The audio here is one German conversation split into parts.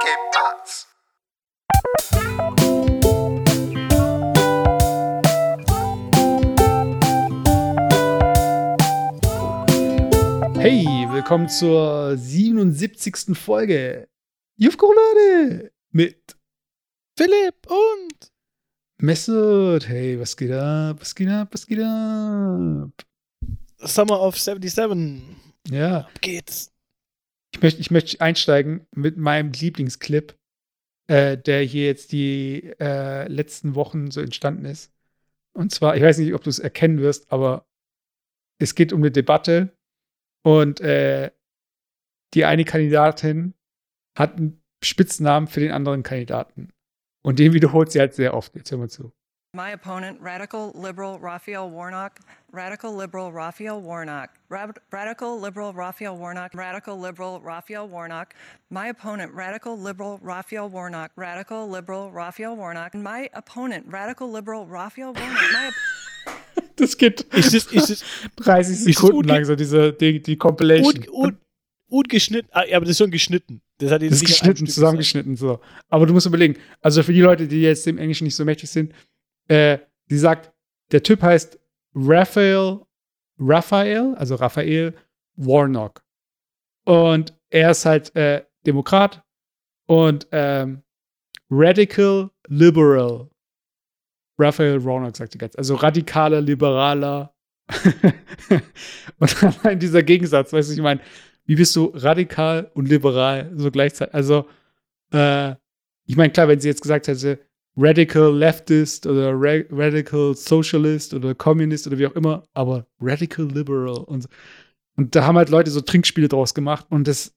¿Qué pasa? Hey, willkommen zur 77. Folge Jufkolade mit Philipp und Messert. Hey, was geht ab? Was geht ab? Was geht ab? Summer of 77. Ja, Ab geht's. Ich möchte, ich möchte einsteigen mit meinem Lieblingsclip, äh, der hier jetzt die äh, letzten Wochen so entstanden ist. Und zwar, ich weiß nicht, ob du es erkennen wirst, aber es geht um eine Debatte und äh, die eine Kandidatin hat einen Spitznamen für den anderen Kandidaten. Und den wiederholt sie halt sehr oft. Jetzt hören wir zu. My opponent, radical liberal Raphael Warnock. Radical liberal Raphael Warnock. Rad- radical liberal Raphael Warnock. Radical liberal Raphael Warnock. My opponent, radical liberal Raphael Warnock. Radical liberal Raphael Warnock. My opponent, radical liberal Raphael Warnock. Das geht Ist es, ist es 30 es Sekunden lang, so diese, die, die Compilation. un, un, ungeschnitten? Ah, ja, aber das ist schon geschnitten. Das hat Das ist geschnitten, zusammengeschnitten, so. Aber du musst überlegen, also für die Leute, die jetzt dem Englischen nicht so mächtig sind, äh, die sagt, der Typ heißt Raphael, Raphael, also Raphael Warnock. Und er ist halt äh, Demokrat und ähm, Radical Liberal. Raphael Warnock sagt die ganze Also radikaler, liberaler. und allein dieser Gegensatz, weißt du, ich meine, wie bist du radikal und liberal so gleichzeitig? Also, äh, ich meine, klar, wenn sie jetzt gesagt hätte, Radical Leftist oder Ra Radical Socialist oder Communist oder wie auch immer, aber Radical Liberal und, so. und da haben halt Leute so Trinkspiele draus gemacht und das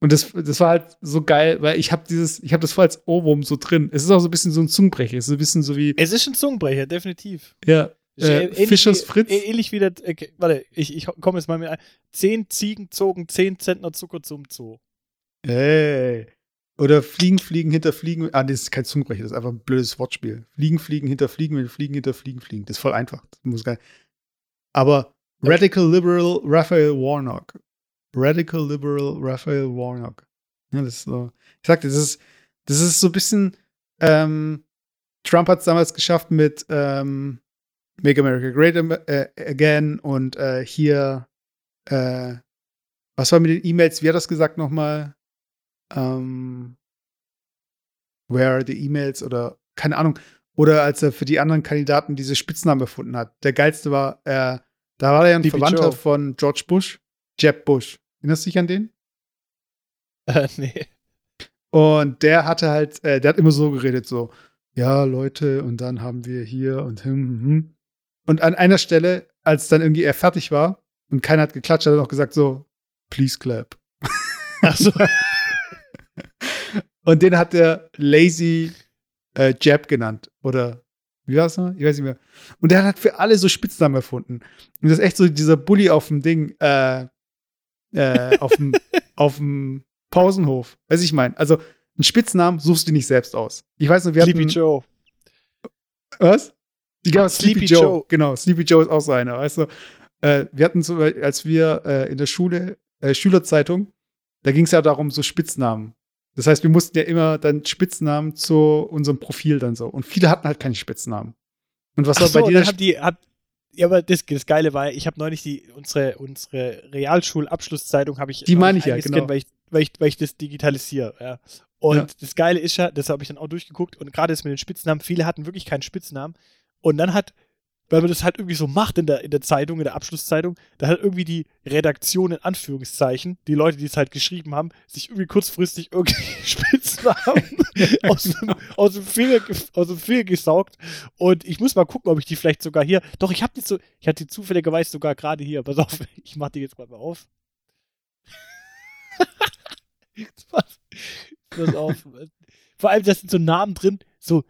und das, das war halt so geil, weil ich habe dieses, ich habe das voll als Ohrwurm so drin. Es ist auch so ein bisschen so ein Zungenbrecher, es ist so ein bisschen so wie, Es ist ein Zungenbrecher, definitiv. ja, äh, ähnlich Fischers wie, Fritz. Ähnlich wie das, okay, warte, ich, ich komme jetzt mal mit ein. Zehn Ziegen zogen zehn Zentner Zucker zum Zoo. Ey. Oder Fliegen, Fliegen, hinter Fliegen. Ah, das ist kein Zungenbrecher, das ist einfach ein blödes Wortspiel. Fliegen, Fliegen, hinter Fliegen, wenn Fliegen, hinter Fliegen, Fliegen. Das ist voll einfach. Das muss gar Aber Radical Liberal Raphael Warnock. Radical Liberal Raphael Warnock. Ja, das ist so. Ich sagte, das ist, das ist so ein bisschen. Ähm, Trump hat es damals geschafft mit ähm, Make America Great äh, Again und äh, hier. Äh, was war mit den E-Mails? Wie hat das gesagt nochmal? Ähm, Where are the emails oder keine Ahnung. Oder als er für die anderen Kandidaten diese Spitznamen erfunden hat. Der geilste war, äh, da war er ja ein Verwandter Joe. von George Bush, Jeb Bush. Erinnerst du dich an den? Äh, nee. Und der hatte halt, äh, der hat immer so geredet, so, ja, Leute, und dann haben wir hier und hm, hm, hm. Und an einer Stelle, als dann irgendwie er fertig war und keiner hat geklatscht, hat er noch gesagt, so, please clap. Ach so. Und den hat er Lazy äh, Jab genannt. Oder wie war es noch? Ich weiß nicht mehr. Und der hat für alle so Spitznamen erfunden. Und das ist echt so dieser Bully auf dem Ding, äh, äh, auf dem, auf dem Pausenhof. Weiß ich mein. Also, einen Spitznamen suchst du nicht selbst aus. Ich weiß noch, wir Sleepy hatten. Joe. Was? Die gab Sleepy, Sleepy Joe. Joe. Genau, Sleepy Joe ist auch so einer, weißt du. Äh, wir hatten so, als wir äh, in der Schule, äh, Schülerzeitung, da ging es ja darum, so Spitznamen. Das heißt, wir mussten ja immer dann Spitznamen zu unserem Profil dann so. Und viele hatten halt keine Spitznamen. Und was Ach war so, bei dir? haben die, hat, ja, aber das, das Geile war, ich habe neulich die, unsere, unsere Realschulabschlusszeitung habe ich Die meine ich ja, genau. weil ich, weil ich, weil ich das digitalisiere, ja. Und Ja. das Geile ist ja, das habe ich dann auch durchgeguckt und gerade das mit den Spitznamen, viele hatten wirklich keinen Spitznamen. Und dann hat, weil man das halt irgendwie so macht in der, in der Zeitung, in der Abschlusszeitung, da hat irgendwie die Redaktion in Anführungszeichen, die Leute, die es halt geschrieben haben, sich irgendwie kurzfristig irgendwie Spitznamen aus, dem, aus, dem Finger, ge- aus dem Finger gesaugt. Und ich muss mal gucken, ob ich die vielleicht sogar hier. Doch, ich habe die so, ich hatte die zufälligerweise sogar gerade hier. Pass auf, ich mach die jetzt mal auf. pass, pass auf. Vor allem, da sind so Namen drin, so,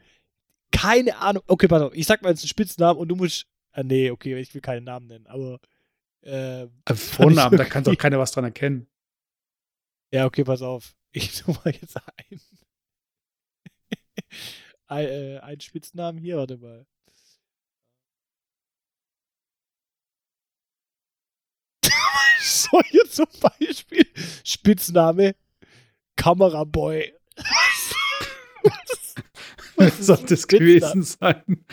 keine Ahnung. Okay, pass auf, ich sag mal jetzt einen Spitznamen und du musst. Ah, nee, okay, ich will keinen Namen nennen, aber. Ähm, Äh, Vornamen, da kann doch keiner was dran erkennen. ja, okay, pass auf. Ich suche mal jetzt ein. ein, äh, einen Spitznamen hier, warte mal. so, hier zum Beispiel Spitzname Kameraboy. Was soll das Spitzname? gewesen sein?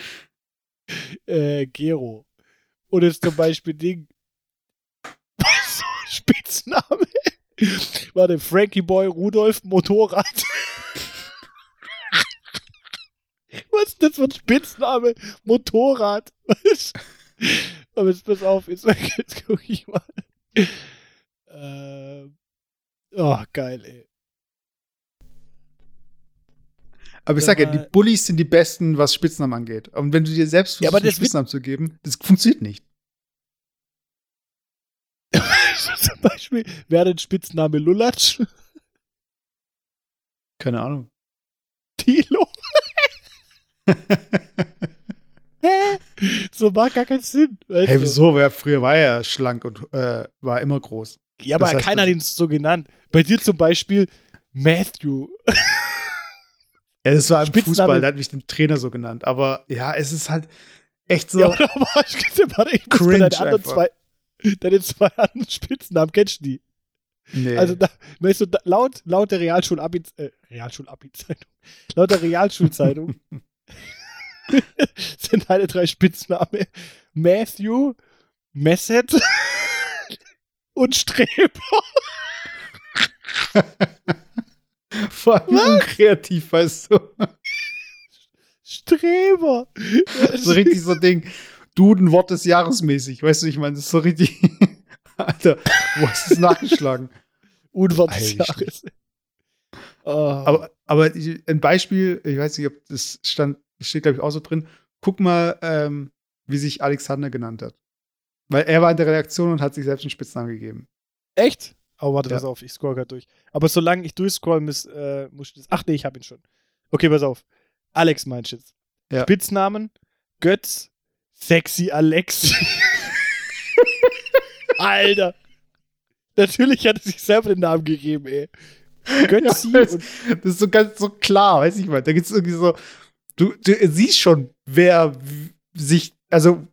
Äh, Gero. Und jetzt zum Beispiel Ding. so Spitzname. Warte, Frankie Boy Rudolf Motorrad. Was ist das für ein Spitzname? Motorrad. Was? Aber jetzt pass auf, jetzt, jetzt guck ich mal. Ähm. Oh, geil, ey. Aber ich sage ja, die Bullies sind die besten, was Spitznamen angeht. Und wenn du dir selbst Ja, versuchst, aber einen Spitznamen zu geben, das funktioniert nicht. Zum Beispiel wäre ein Spitzname Lulatsch. Keine Ahnung. Tilo. So macht gar keinen Sinn. weißt hey, wieso? Wer früher war er schlank und äh, war immer groß. Ja, aber Das heißt, keiner hat das- ihn so genannt. Bei dir zum Beispiel Matthew. Ja, das war im Spitzname- Fußball, da hat mich den Trainer so genannt. Aber ja, es ist halt echt so. Ja, war ich warte, ich muss Cringe mal deine anderen einfach. zwei, deine zwei anderen Spitznamen kennst du die? nee. Also da, weißt du, da, laut, laut der Realschulabi, äh, Realschulabi-Zeitung, laut der Realschulzeitung sind deine drei Spitznamen Matthew, Messet und Streber. Vor allem unkreativ, weißt du. Streber. so richtig so Ding. Duden-Wort des Jahres mäßig. Weißt du, ich meine, das ist so richtig. Alter, wo hast du es nachgeschlagen? Unwort des. Jahres. Oh. Aber, aber ich- ein Beispiel, ich weiß nicht, ob das stand, steht, glaube ich, auch so drin. Guck mal, ähm, wie sich Alexander genannt hat. Weil er war in der Redaktion und hat sich selbst einen Spitznamen gegeben. Echt? Oh, warte, Ja. pass auf, ich scroll gerade durch. Aber solange ich durchscroll muss, äh, muss ich das. Ach nee, ich hab ihn schon. Okay, pass auf. Alex meinst du jetzt. Ja. Spitznamen: Götz, Sexy Alex. Alter. Natürlich hat er sich selber den Namen gegeben, ey. Götzi Ja, das- Das ist so ganz so klar, weiß ich mal. Da gibt es irgendwie so, du, du siehst schon, wer sich, also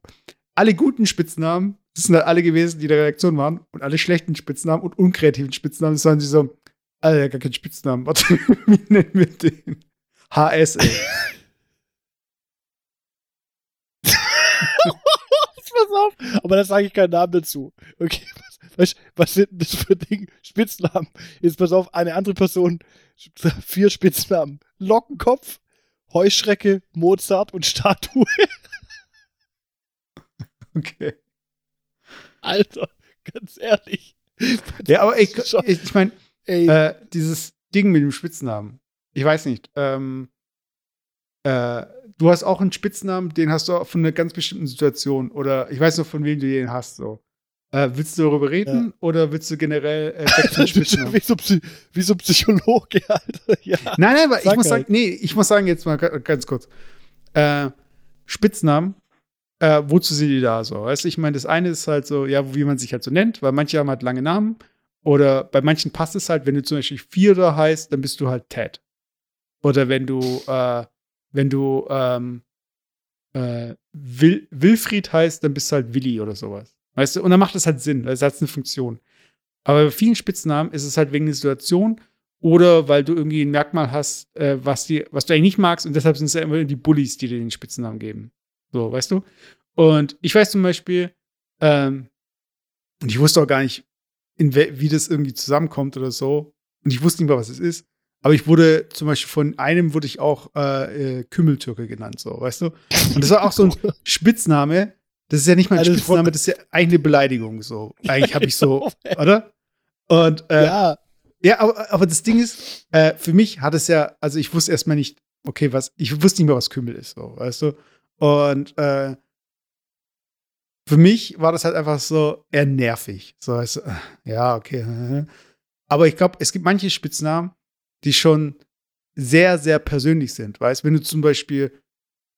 alle guten Spitznamen, das sind halt alle gewesen, die in der Redaktion waren, und alle schlechten Spitznamen und unkreativen Spitznamen, das waren sie so, Alter, gar keinen Spitznamen. Warte, wie nennen wir den? HS, ey. Pass auf. Aber da sage ich keinen Namen dazu. Okay, was, was, sind das für Ding? Spitznamen. Jetzt pass auf, eine andere Person. Vier Spitznamen. Lockenkopf, Heuschrecke, Mozart und Statue. Okay. Alter, ganz ehrlich. Ja, aber ich, ich, ich meine, äh, dieses Ding mit dem Spitznamen. Ich weiß nicht. Ähm, äh, du hast auch einen Spitznamen, den hast du auch von einer ganz bestimmten Situation. Oder ich weiß noch, von wem du den hast. So. Äh, willst du darüber reden oder willst du generell äh, weg Spitznamen? wie so, wie so Psychologe, Alter. Ja. Nein, nein, aber ich Sag muss halt. sagen, nee, ich muss sagen jetzt mal ga- ganz kurz. Äh, Spitznamen, äh, wozu sind die da so? Weißt du, ich meine, das eine ist halt so, ja, wie man sich halt so nennt, weil manche haben halt lange Namen. Oder bei manchen passt es halt, wenn du zum Beispiel Vierer heißt, dann bist du halt Ted. Oder wenn du, äh, wenn du ähm, äh, Wil Wilfried heißt, dann bist du halt Willi oder sowas. Weißt du? Und dann macht das halt Sinn, das hat eine Funktion. Aber bei vielen Spitznamen ist es halt wegen der Situation oder weil du irgendwie ein Merkmal hast, äh, was, die, was du eigentlich nicht magst und deshalb sind es ja immer die Bullies, die dir den Spitznamen geben. So, weißt du? Und ich weiß zum Beispiel, ähm, und ich wusste auch gar nicht, wie das irgendwie zusammenkommt oder so. Und ich wusste nicht mal, was es ist. Aber ich wurde zum Beispiel von einem wurde ich auch äh, äh, Kümmeltürke genannt, so, weißt du? Und das war auch so ein Spitzname. Das ist ja nicht mal ein Alles Spitzname, das ist ja eigentlich eine Beleidigung, so. Eigentlich habe ich so, oder? Und äh, ja, ja, aber, aber das Ding ist, äh, für mich hat es ja, also ich wusste erstmal nicht, okay, was, ich wusste nicht mehr, was Kümmel ist, so, weißt du? Und äh, für mich war das halt einfach so eher nervig. So, äh, ja, okay. Aber ich glaube, es gibt manche Spitznamen, die schon sehr, sehr persönlich sind. Weißt wenn du zum Beispiel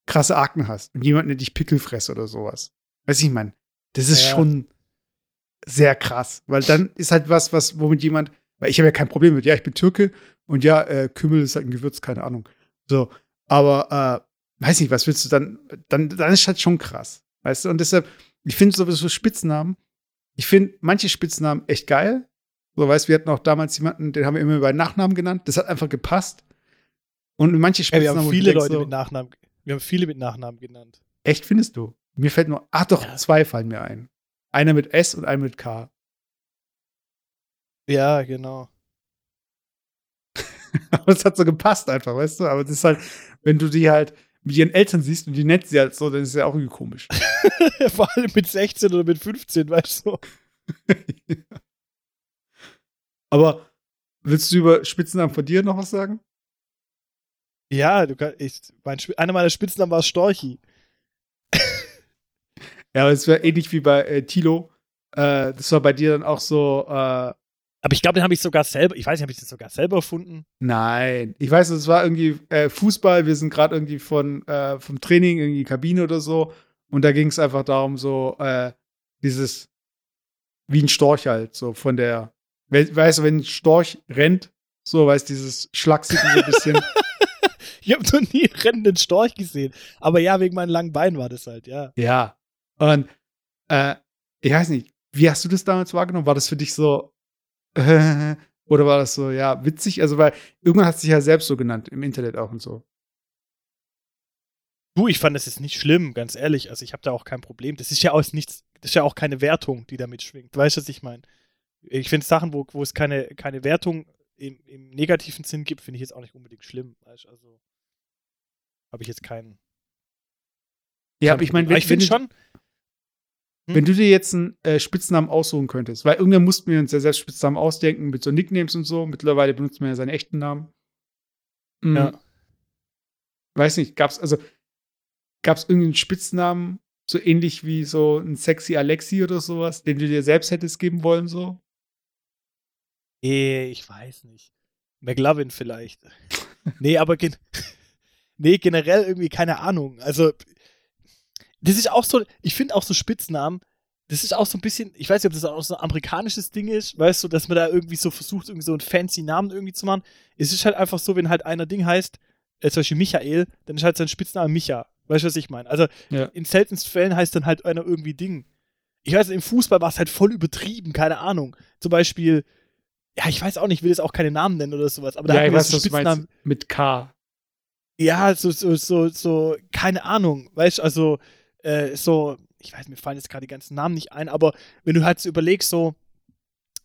krasse Akten hast und jemand nennt dich Pickelfress oder sowas. Weißt du, ich meine, das ist Ja. schon sehr krass, weil dann ist halt was, was, womit jemand, weil ich habe ja kein Problem mit, ja, ich bin Türke und ja, äh, Kümmel ist halt ein Gewürz, keine Ahnung. So, aber äh, weiß nicht, was willst du dann, dann, dann ist halt schon krass, weißt du? Und deshalb, ich finde sowieso Spitznamen, ich finde manche Spitznamen echt geil, So, weißt wir hatten auch damals jemanden, den haben wir immer bei Nachnamen genannt. Das hat einfach gepasst. Und manche Spitznamen. wir haben viele Leute so, mit Nachnamen, wir haben viele mit Nachnamen genannt. Echt, findest du? Mir fällt nur, ach doch, Ja. zwei fallen mir ein. Einer mit S und einer mit K. Ja, genau. Aber es hat so gepasst einfach, weißt du? Aber das ist halt, wenn du die halt mit ihren Eltern siehst und die nennt sie halt so, dann ist es ja auch irgendwie komisch. Vor allem mit 16 oder mit 15, weißt du. Aber willst du über Spitznamen von dir noch was sagen? Ja, du kannst, ich, mein, einer meiner Spitznamen war Storchi. Ja, aber es wäre ähnlich wie bei äh, Tilo. Äh, das war bei dir dann auch so, äh, Aber ich glaube, den habe ich sogar selber, ich weiß nicht, habe ich den sogar selber erfunden? nein. Ich weiß, es war irgendwie äh, Fußball. Wir sind gerade irgendwie von, äh, vom Training in die Kabine oder so. Und da ging es einfach darum, so, äh, dieses, wie ein Storch halt, so von der, we weißt du, wenn ein Storch rennt, so, weißt du, dieses Schlagsigen so ein bisschen. Ich habe noch nie einen rennenden Storch gesehen. Aber ja, wegen meinen langen Beinen war das halt, ja. Ja. Und äh, ich weiß nicht, wie hast du das damals wahrgenommen? War das für dich so oder war das so, ja, witzig? Also, weil irgendwann hat es sich ja selbst so genannt, im Internet auch und so. Du, ich fand das jetzt nicht schlimm, ganz ehrlich. Also ich habe da auch kein Problem. Das ist ja auch nichts, das ist ja auch keine Wertung, die da mitschwingt. Weißt du, was ich meine? Ich finde Sachen, wo, wo es keine, keine Wertung im, im negativen Sinn gibt, finde ich jetzt auch nicht unbedingt schlimm. Weißt, also habe ich jetzt keinen. Ja, kein aber ich meine, ich finde schon. Hm? wenn du dir jetzt einen äh, Spitznamen aussuchen könntest, weil irgendwann mussten wir uns ja selbst Spitznamen ausdenken mit so Nicknames und so. Mittlerweile benutzt man ja seinen echten Namen. Mhm. Ja. Weiß nicht, gab's, also, gab's irgendeinen Spitznamen, so ähnlich wie so ein sexy Alexi oder sowas, den du dir selbst hättest geben wollen, so? Nee, ich weiß nicht. McLovin vielleicht. nee, aber gen nee, generell irgendwie keine Ahnung. Also, das ist auch so, ich finde auch so Spitznamen, das ist auch so ein bisschen, ich weiß nicht, ob das auch so ein amerikanisches Ding ist, weißt du, dass man da irgendwie so versucht, irgendwie so einen fancy Namen irgendwie zu machen. Es ist halt einfach so, wenn halt einer Ding heißt, äh, zum Beispiel Michael, dann ist halt sein Spitzname Micha. Weißt du, was ich meine? Also, Ja. in seltensten Fällen heißt dann halt einer irgendwie Ding. Ich weiß, im Fußball war es halt voll übertrieben, keine Ahnung. Zum Beispiel, ja, ich weiß auch nicht, ich will jetzt auch keine Namen nennen oder sowas, aber da ja, wir weiß, so meinst. Mit K. Ja, so, so, so, so, keine Ahnung, weißt du, also, äh, so, ich weiß, mir fallen jetzt gerade die ganzen Namen nicht ein, aber wenn du halt so überlegst, so,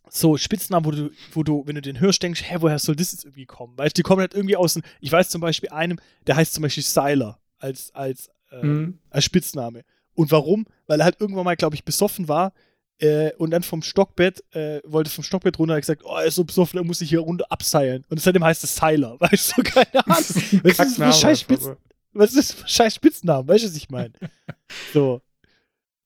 so Spitznamen, wo du, wo du, wenn du den hörst, denkst, hä, woher soll das jetzt irgendwie kommen? Weißt du, die kommen halt irgendwie aus, dem- ich weiß zum Beispiel einem, der heißt zum Beispiel Seiler als, als, äh, Mhm. als Spitzname. Und warum? Weil er halt irgendwann mal, glaube ich, besoffen war äh, und dann vom Stockbett, äh, wollte vom Stockbett runter, hat gesagt, oh, er ist so besoffen, er muss sich hier runter abseilen. Und seitdem heißt es Seiler, weißt du, keine Ahnung. Ist das für ein scheiß Spitz. Was ist das für ein scheiß Spitznamen? Weißt du, was ich meine? So.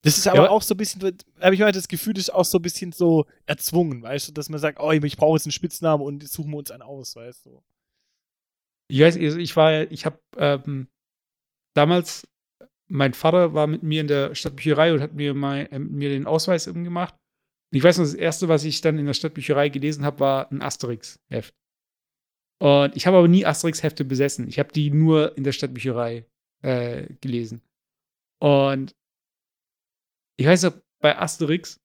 Das ist aber Ja, auch so ein bisschen, habe ich mal das Gefühl, das ist auch so ein bisschen so erzwungen, weißt du, dass man sagt, oh, ich brauche jetzt einen Spitznamen und suchen wir uns einen aus, weißt du. Ich weiß, also ich war, ich habe ähm, damals, mein Vater war mit mir in der Stadtbücherei und hat mir mal äh, mir den Ausweis eben gemacht. Und ich weiß noch, das erste, was ich dann in der Stadtbücherei gelesen habe, war ein Asterix-Heft. Und ich habe aber nie Asterix-Hefte besessen. Ich habe die nur in der Stadtbücherei äh, gelesen. Und ich weiß noch, bei Asterix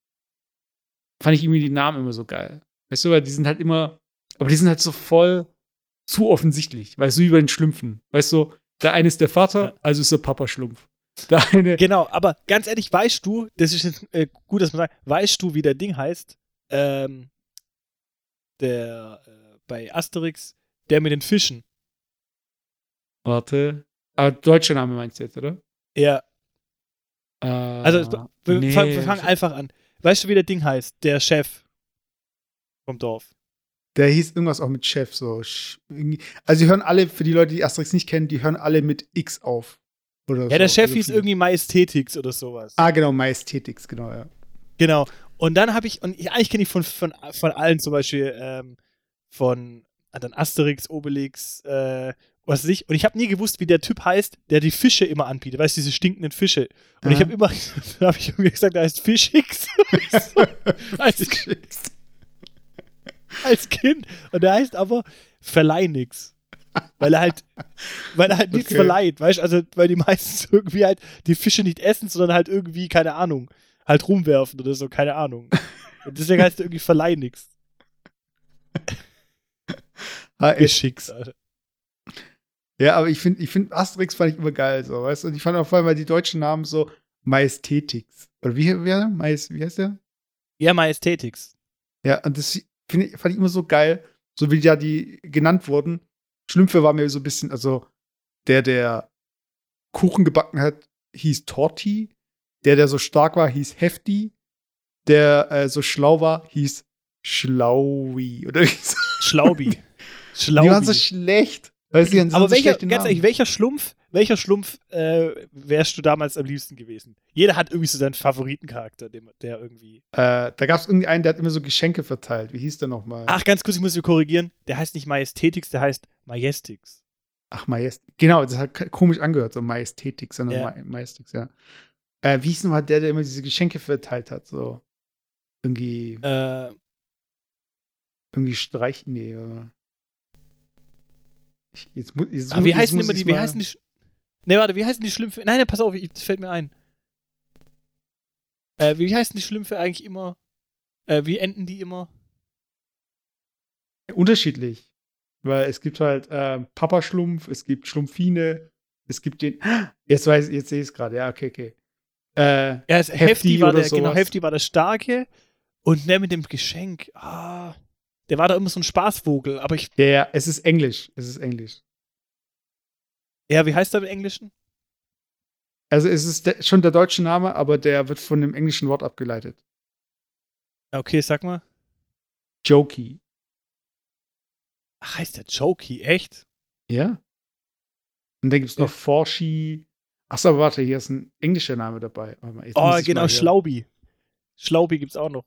fand ich irgendwie die Namen immer so geil. Weißt du, weil die sind halt immer, aber die sind halt so voll zu offensichtlich, weißt du, wie bei den Schlümpfen. Weißt du, der eine ist der Vater, also ist der Papa Schlumpf. Der eine, Genau, aber ganz ehrlich, weißt du, das ist jetzt, äh, gut, dass man sagt, weißt du, wie der Ding heißt? Ähm, der äh, bei Asterix, der mit den Fischen. warte, aber deutscher Name meinst du jetzt, oder? Ja, Äh, also wir, nee, fang- wir fangen einfach an. Weißt du, wie der Ding heißt? Der Chef vom Dorf. Der hieß irgendwas auch mit Chef, so. Also, die hören alle, für die Leute, die Asterix nicht kennen, die hören alle mit X auf. Oder Ja, so. der Chef Also hieß irgendwie Majestätix oder sowas. Ah, genau, Majestätix, genau, ja. Genau. Und dann habe ich, und ich, eigentlich kenne ich von, von, von allen zum Beispiel ähm, von ah, dann Asterix, Obelix, äh, was weiß ich. Und ich habe nie gewusst, wie der Typ heißt, der die Fische immer anbietet. Weißt du, diese stinkenden Fische. Und ich Aha. habe immer, da habe ich irgendwie gesagt, der heißt Fischix. als, als Kind. Und der heißt aber Verleih-Nix. Weil er halt, weil er halt nichts Okay. verleiht, weißt du? Also, weil die meistens irgendwie halt die Fische nicht essen, sondern halt irgendwie, keine Ahnung, halt rumwerfen oder so, keine Ahnung. Und deswegen heißt er irgendwie Verleih nix. HS. Geschickt, Alter. Ja, aber ich finde, ich find Asterix fand ich immer geil, so, weißt du? Und ich fand auch vor allem, weil die deutschen Namen so Majestätix. Oder wie, wie, Majest, wie heißt der? Ja, Majestätix. Ja, und das ich, fand ich immer so geil, so wie ja die genannt wurden. Schlümpfe war mir so ein bisschen, also der, der Kuchen gebacken hat, hieß Torti. Der, der so stark war, hieß Hefti. Der äh, so schlau war, hieß Schlaui. Oder wie so. Schlaubi. Die waren so schlecht. Weißt du, Aber so welcher, ganz Namen. ehrlich, welcher Schlumpf, welcher Schlumpf äh, wärst du damals am liebsten gewesen? Jeder hat irgendwie so seinen Favoritencharakter, dem, der irgendwie. Äh, da gab es irgendwie einen, der hat immer so Geschenke verteilt. Wie hieß der nochmal? Ach, ganz kurz, ich muss mich korrigieren. Der heißt nicht Majestätix, der heißt Majestix. Ach, Majest. Genau, das hat komisch angehört, so Majestätik, sondern Ja. ja. Majestix, ja. Äh, wie hieß nochmal der, der immer diese Geschenke verteilt hat? So. Irgendwie, Äh, irgendwie streichen. Nee, oder? Jetzt, mu- jetzt, ah, wie jetzt heißen muss immer die, wie heißen die. Ne, warte, wie heißen die Schlümpfe? Nein, nein, pass auf, ich, das fällt mir ein. Äh, wie heißen die Schlümpfe eigentlich immer? Äh, wie enden die immer? Unterschiedlich. Weil es gibt halt äh, Papa-Schlumpf, es gibt Schlumpfine, es gibt den. Jetzt weiß jetzt sehe ich es gerade, ja, okay, okay. Äh, Ja, es, Hefti Hefti, war der, genau, sowas. Hefti war der Starke und der mit dem Geschenk, ah, der war da immer so ein Spaßvogel, aber ich, der, es ist Englisch. Es ist Englisch. ja, wie heißt der im Englischen? Also es ist der, schon der deutsche Name, aber der wird von dem englischen Wort abgeleitet. Okay, sag mal. Jokey. Ach, heißt der Jokey, echt? Ja. Und dann gibt es noch Forschi. Achso, aber warte, hier ist ein englischer Name dabei. Jetzt Oh, genau, Schlaubi. Schlaubi gibt's auch noch.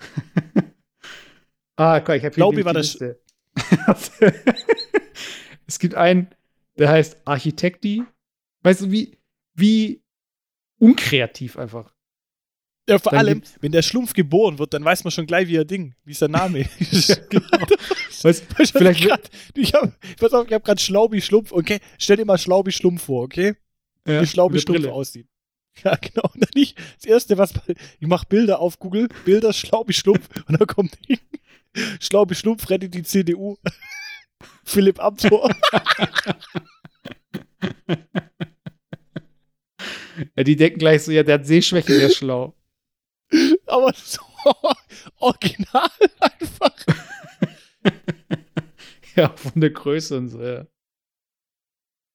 ah, guck, ich habe hier war Liste. es gibt einen, der heißt Architekti. Weißt du, wie, wie unkreativ einfach. Ja, vor Dann allem, wenn der Schlumpf geboren wird, dann weiß man schon gleich, wie er Ding, wie ist der Name. Weißt, Ich Vielleicht- grad, ich hab, habe gerade Schlaubi Schlumpf, okay? Stell dir mal Schlaubi Schlumpf vor, okay? ja, wie Schlaubi Schlumpf Brille. aussieht. Ja, genau. Und dann ich, das erste, was ich mache Bilder auf Google, Bilder Schlaubi Schlumpf und dann kommt Ding. Schlaubi Schlumpf rettet die CDU. Philipp Amthor. Ja, die denken gleich so, ja, der hat Sehschwäche, der ist schlau. Aber so original einfach. Ja, von der Größe und so, ja.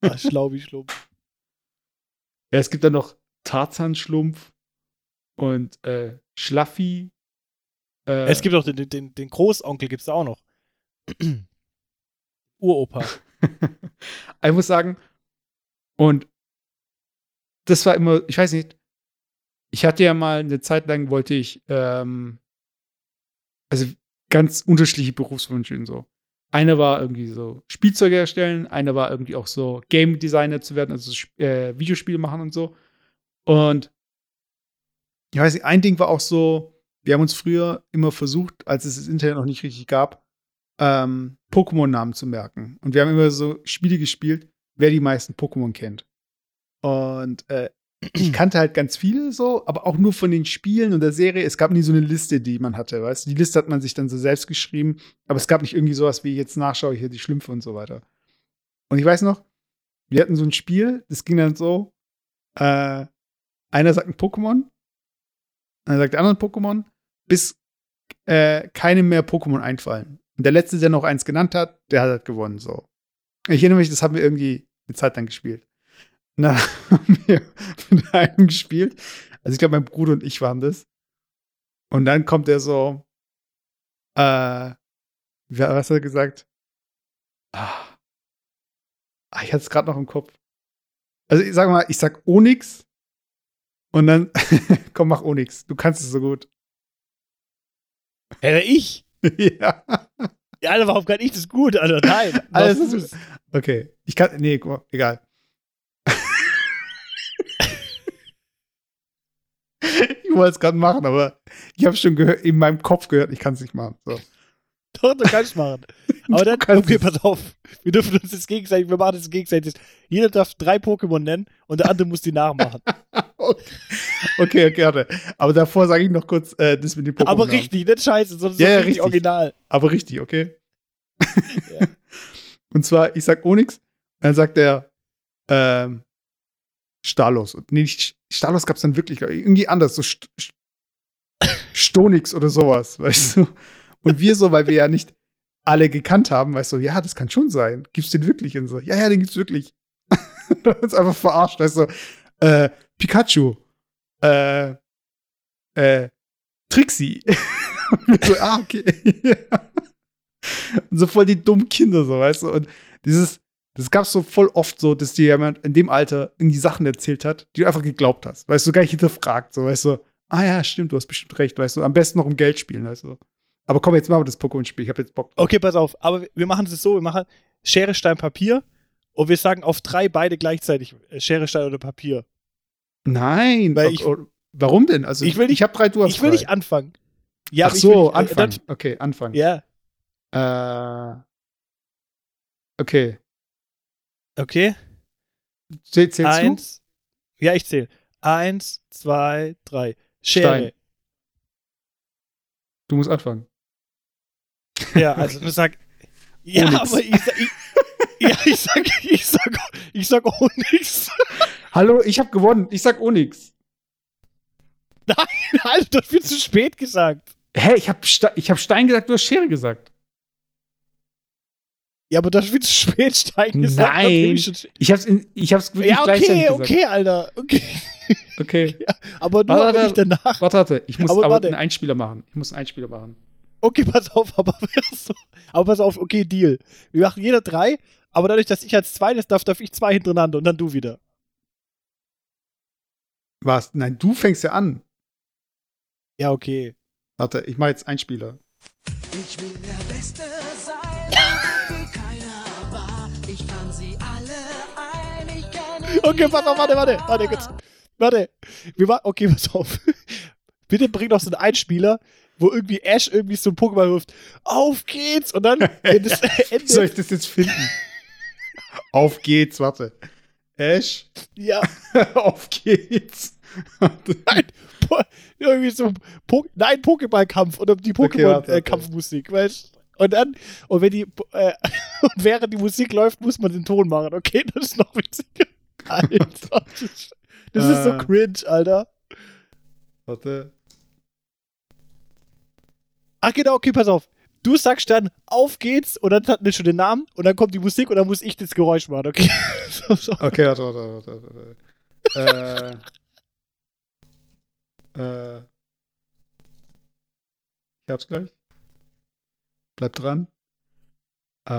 Ah, Schlaubi Schlumpf. Ja, es gibt dann noch Tarzan-Schlumpf und äh, Schlaffi. Äh, Es gibt auch den, den, den Großonkel, gibt's da auch noch. Uropa. ich muss sagen, und das war immer, ich weiß nicht, ich hatte ja mal eine Zeit lang, wollte ich, ähm, also ganz unterschiedliche Berufswünsche und so. Einer war irgendwie so Spielzeuge herstellen, einer war irgendwie auch so Game Designer zu werden, also äh, Videospiele machen und so. Und ich weiß nicht, ein Ding war auch so, wir haben uns früher immer versucht, als es das Internet noch nicht richtig gab, ähm, Pokémon-Namen zu merken. Und wir haben immer so Spiele gespielt, wer die meisten Pokémon kennt. Und äh, ich kannte halt ganz viele so, aber auch nur von den Spielen und der Serie. Es gab nie so eine Liste, die man hatte, weißt du? Die Liste hat man sich dann so selbst geschrieben, aber es gab nicht irgendwie sowas wie jetzt nachschaue ich hier die Schlümpfe und so weiter. Und ich weiß noch, wir hatten so ein Spiel, das ging dann so, äh, einer sagt ein Pokémon, einer sagt der andere Pokémon, bis äh, keinem mehr Pokémon einfallen. Und der Letzte, der noch eins genannt hat, der hat halt gewonnen, so. Ich erinnere mich, das haben wir irgendwie eine Zeit lang gespielt. Dann haben wir mit einem gespielt. Also ich glaube, mein Bruder und ich waren das. Und dann kommt er so, äh, was hat er gesagt? Ah, Ah, ich hatte es gerade noch im Kopf. Also ich sag mal, ich sag Onyx und dann, komm, mach Onyx. Du kannst es so gut. Äh, ich? ja. Ja, Alter, warum kann ich das gut, Alter? Nein. Alles ist- du's. Okay. Ich kann, nee, egal. ich wollte es gerade machen, aber ich habe schon gehört, in meinem Kopf gehört, ich kann es nicht machen. So. Doch, du kannst machen. Aber dann, okay, pass auf. Wir dürfen uns das gegenseitig, wir machen das gegenseitig. Jeder darf drei Pokémon nennen und der andere muss die nachmachen. Okay, okay, gerne. Aber davor sage ich noch kurz äh, das mit dem Pokémon. Aber richtig, nicht scheiße, sondern Ja, ja, richtig original. Aber richtig, okay? Ja. Und zwar, ich sag Onyx, dann sagt er, ähm, Stalos. Nee, nicht Stalos gab es dann wirklich, irgendwie anders, so St St Stonix oder sowas, weißt du? Und wir so, weil wir ja nicht alle gekannt haben, weißt du, ja, das kann schon sein. Gibt's den wirklich? Und so, ja, ja, den gibt's wirklich. Und dann uns einfach verarscht, weißt du, äh, Pikachu, äh, äh, Trixie. So, ah, okay. Und so voll die dummen Kinder, so, weißt du? Und dieses, das gab's so voll oft so, dass dir jemand in dem Alter irgendwie Sachen erzählt hat, die du einfach geglaubt hast. Weißt du, gar nicht hinterfragt, so, weißt du, ah ja, stimmt, du hast bestimmt recht, weißt du, am besten noch um Geld spielen, weißt du. Aber komm, jetzt machen wir das Pokémon-Spiel, ich hab jetzt Bock. Okay, pass auf. Aber wir machen es so: wir machen Schere, Stein, Papier und wir sagen auf drei beide gleichzeitig äh, Schere, Stein oder Papier. Nein, Weil o- ich- o- warum denn? Also, Ich will nicht- ich hab drei, du hast Ich will drei. nicht anfangen. Ja, Ach so, äh, anfangen. dann- okay, anfangen. Ja, Äh, okay. okay. Zähl, zählst Eins. Ja, ich zähle. Eins, zwei, drei. Schere. Stein. du? Du musst anfangen. Ja, also du sag. Ja, aber ich. Ich, ja, ich sag, ich sag, ich sag auch nichts. Hallo, ich hab gewonnen. Ich sag Onyx. Alter, das wird zu spät gesagt. Hä, ich hab, Ste ich hab Stein gesagt, du hast Schere gesagt. Ja, aber das wird zu spät steigen gesagt. Nein. ich Ich hab's, in, ich hab's wirklich Ja, okay, gesagt. okay, Alter. Okay. Okay. Aber nur Warte, ich danach. Warte, warte. Ich muss Aber aber, einen Einspieler machen. Ich muss einen Einspieler machen. Okay, pass auf, aber, aber pass auf, okay, Deal. Wir machen jeder drei, aber dadurch, dass ich als zweites darf, darf ich zwei hintereinander und dann du wieder. Was? Nein, du fängst ja an. Ja, okay. Warte, ich mach jetzt Einspieler. Ich will der Beste sein, wie keiner war. Ich kann sie alle ein, ich kenne Okay, auf, warte, warte, warte, kurz. Warte. Wir ma okay, pass auf. Bitte bring doch so einen Einspieler, wo irgendwie Ash irgendwie so ein Pokémon wirft. Auf geht's! Und dann, wenn das endet, Soll ich das jetzt finden? Auf geht's, warte. Ash, ja, auf geht's. nein, po irgendwie so, po nein, Pokéball-Kampf oder die Okay, warte, warte. Pokémon-Kampfmusik, weißt? Und dann, und wenn die, äh, und während die Musik läuft, muss man den Ton machen, okay? Das ist noch witziger. Alter, das ist, so Äh. cringe, Alter. Warte. Ach genau, okay, pass auf. Du sagst dann, auf geht's, und dann hat mir schon den Namen, und dann kommt die Musik, und dann muss ich das Geräusch machen, okay? so, so. Okay, warte, warte, warte, warte. äh. Äh. Ich hab's gleich. Bleib dran. Äh.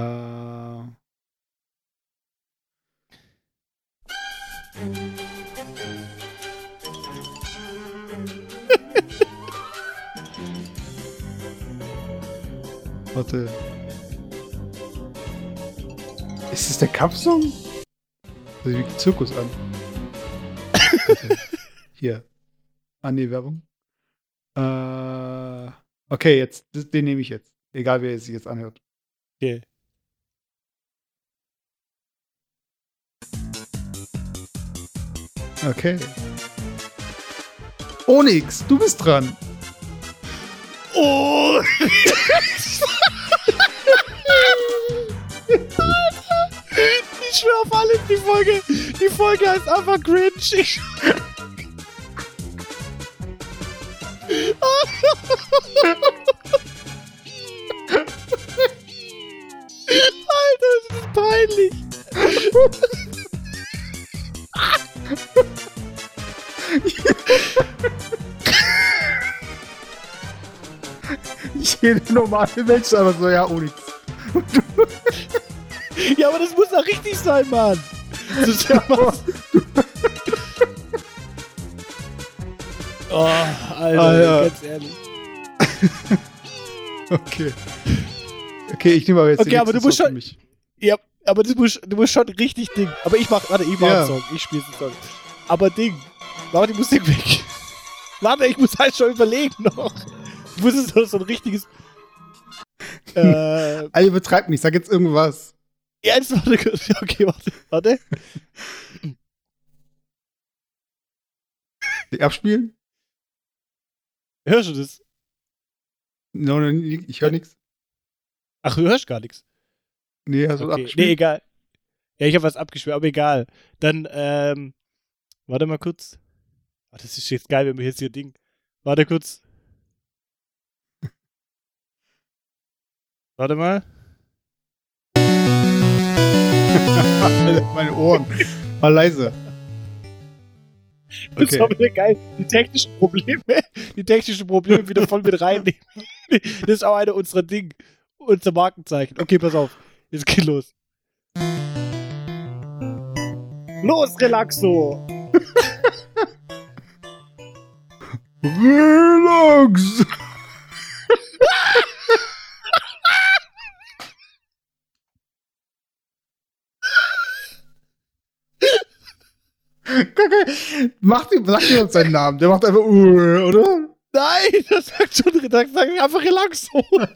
Warte. Ist das der Kampfsong? Das sieht wie Zirkus an. Hier. Ah, nee, Werbung. Äh, okay, jetzt, das- den nehme ich jetzt. Egal, wer es sich jetzt anhört. Okay. Okay. Onyx, du bist dran. Oh! ich schwör auf alles, die Folge, die Folge heißt einfach cringe. Ich Alter, das ist peinlich. Jeder normale Mensch aber so, ja, Onyx. Ja, aber das muss doch richtig sein, Mann. Das ist ja was. Oh, Alter, Ah, ja. ganz ehrlich. Okay. Okay, ich nehme aber jetzt Okay, den aber du musst Song für schon- mich. Ja, aber du musst, du musst schon richtig Ding. Aber ich mach, warte, ich mach Ja. einen Song. Ich spiele einen Song. Aber Ding. Mach die Musik weg. Warte, ich muss halt schon überlegen noch. Du musst es doch so ein richtiges. Äh, Also übertreib nicht, sag jetzt irgendwas. ernst, warte kurz. Ja, Okay, warte, warte. Abspielen? Hörst du das? No, no, ich höre nichts. Ach, du hörst gar nichts. Nee, hast du was Okay. abgespielt? Nee, egal. Ja, ich habe was abgespielt, aber egal. Dann, ähm, warte mal kurz. Oh, das ist jetzt geil, wenn wir jetzt hier Ding. Warte kurz. Warte mal. Meine Ohren. Mal leise. Das ist Okay. auch wieder geil. Die technischen Probleme, die technischen Probleme wieder voll mit reinnehmen. Das ist auch einer unserer Ding. Unser Markenzeichen. Okay, pass auf. Jetzt geht los. Los, Relaxo! Relax! Macht ihm, sag dir uns seinen Namen. Der macht einfach, uh, oder? Nein, das sagt schon, das sagt einfach Relaxo.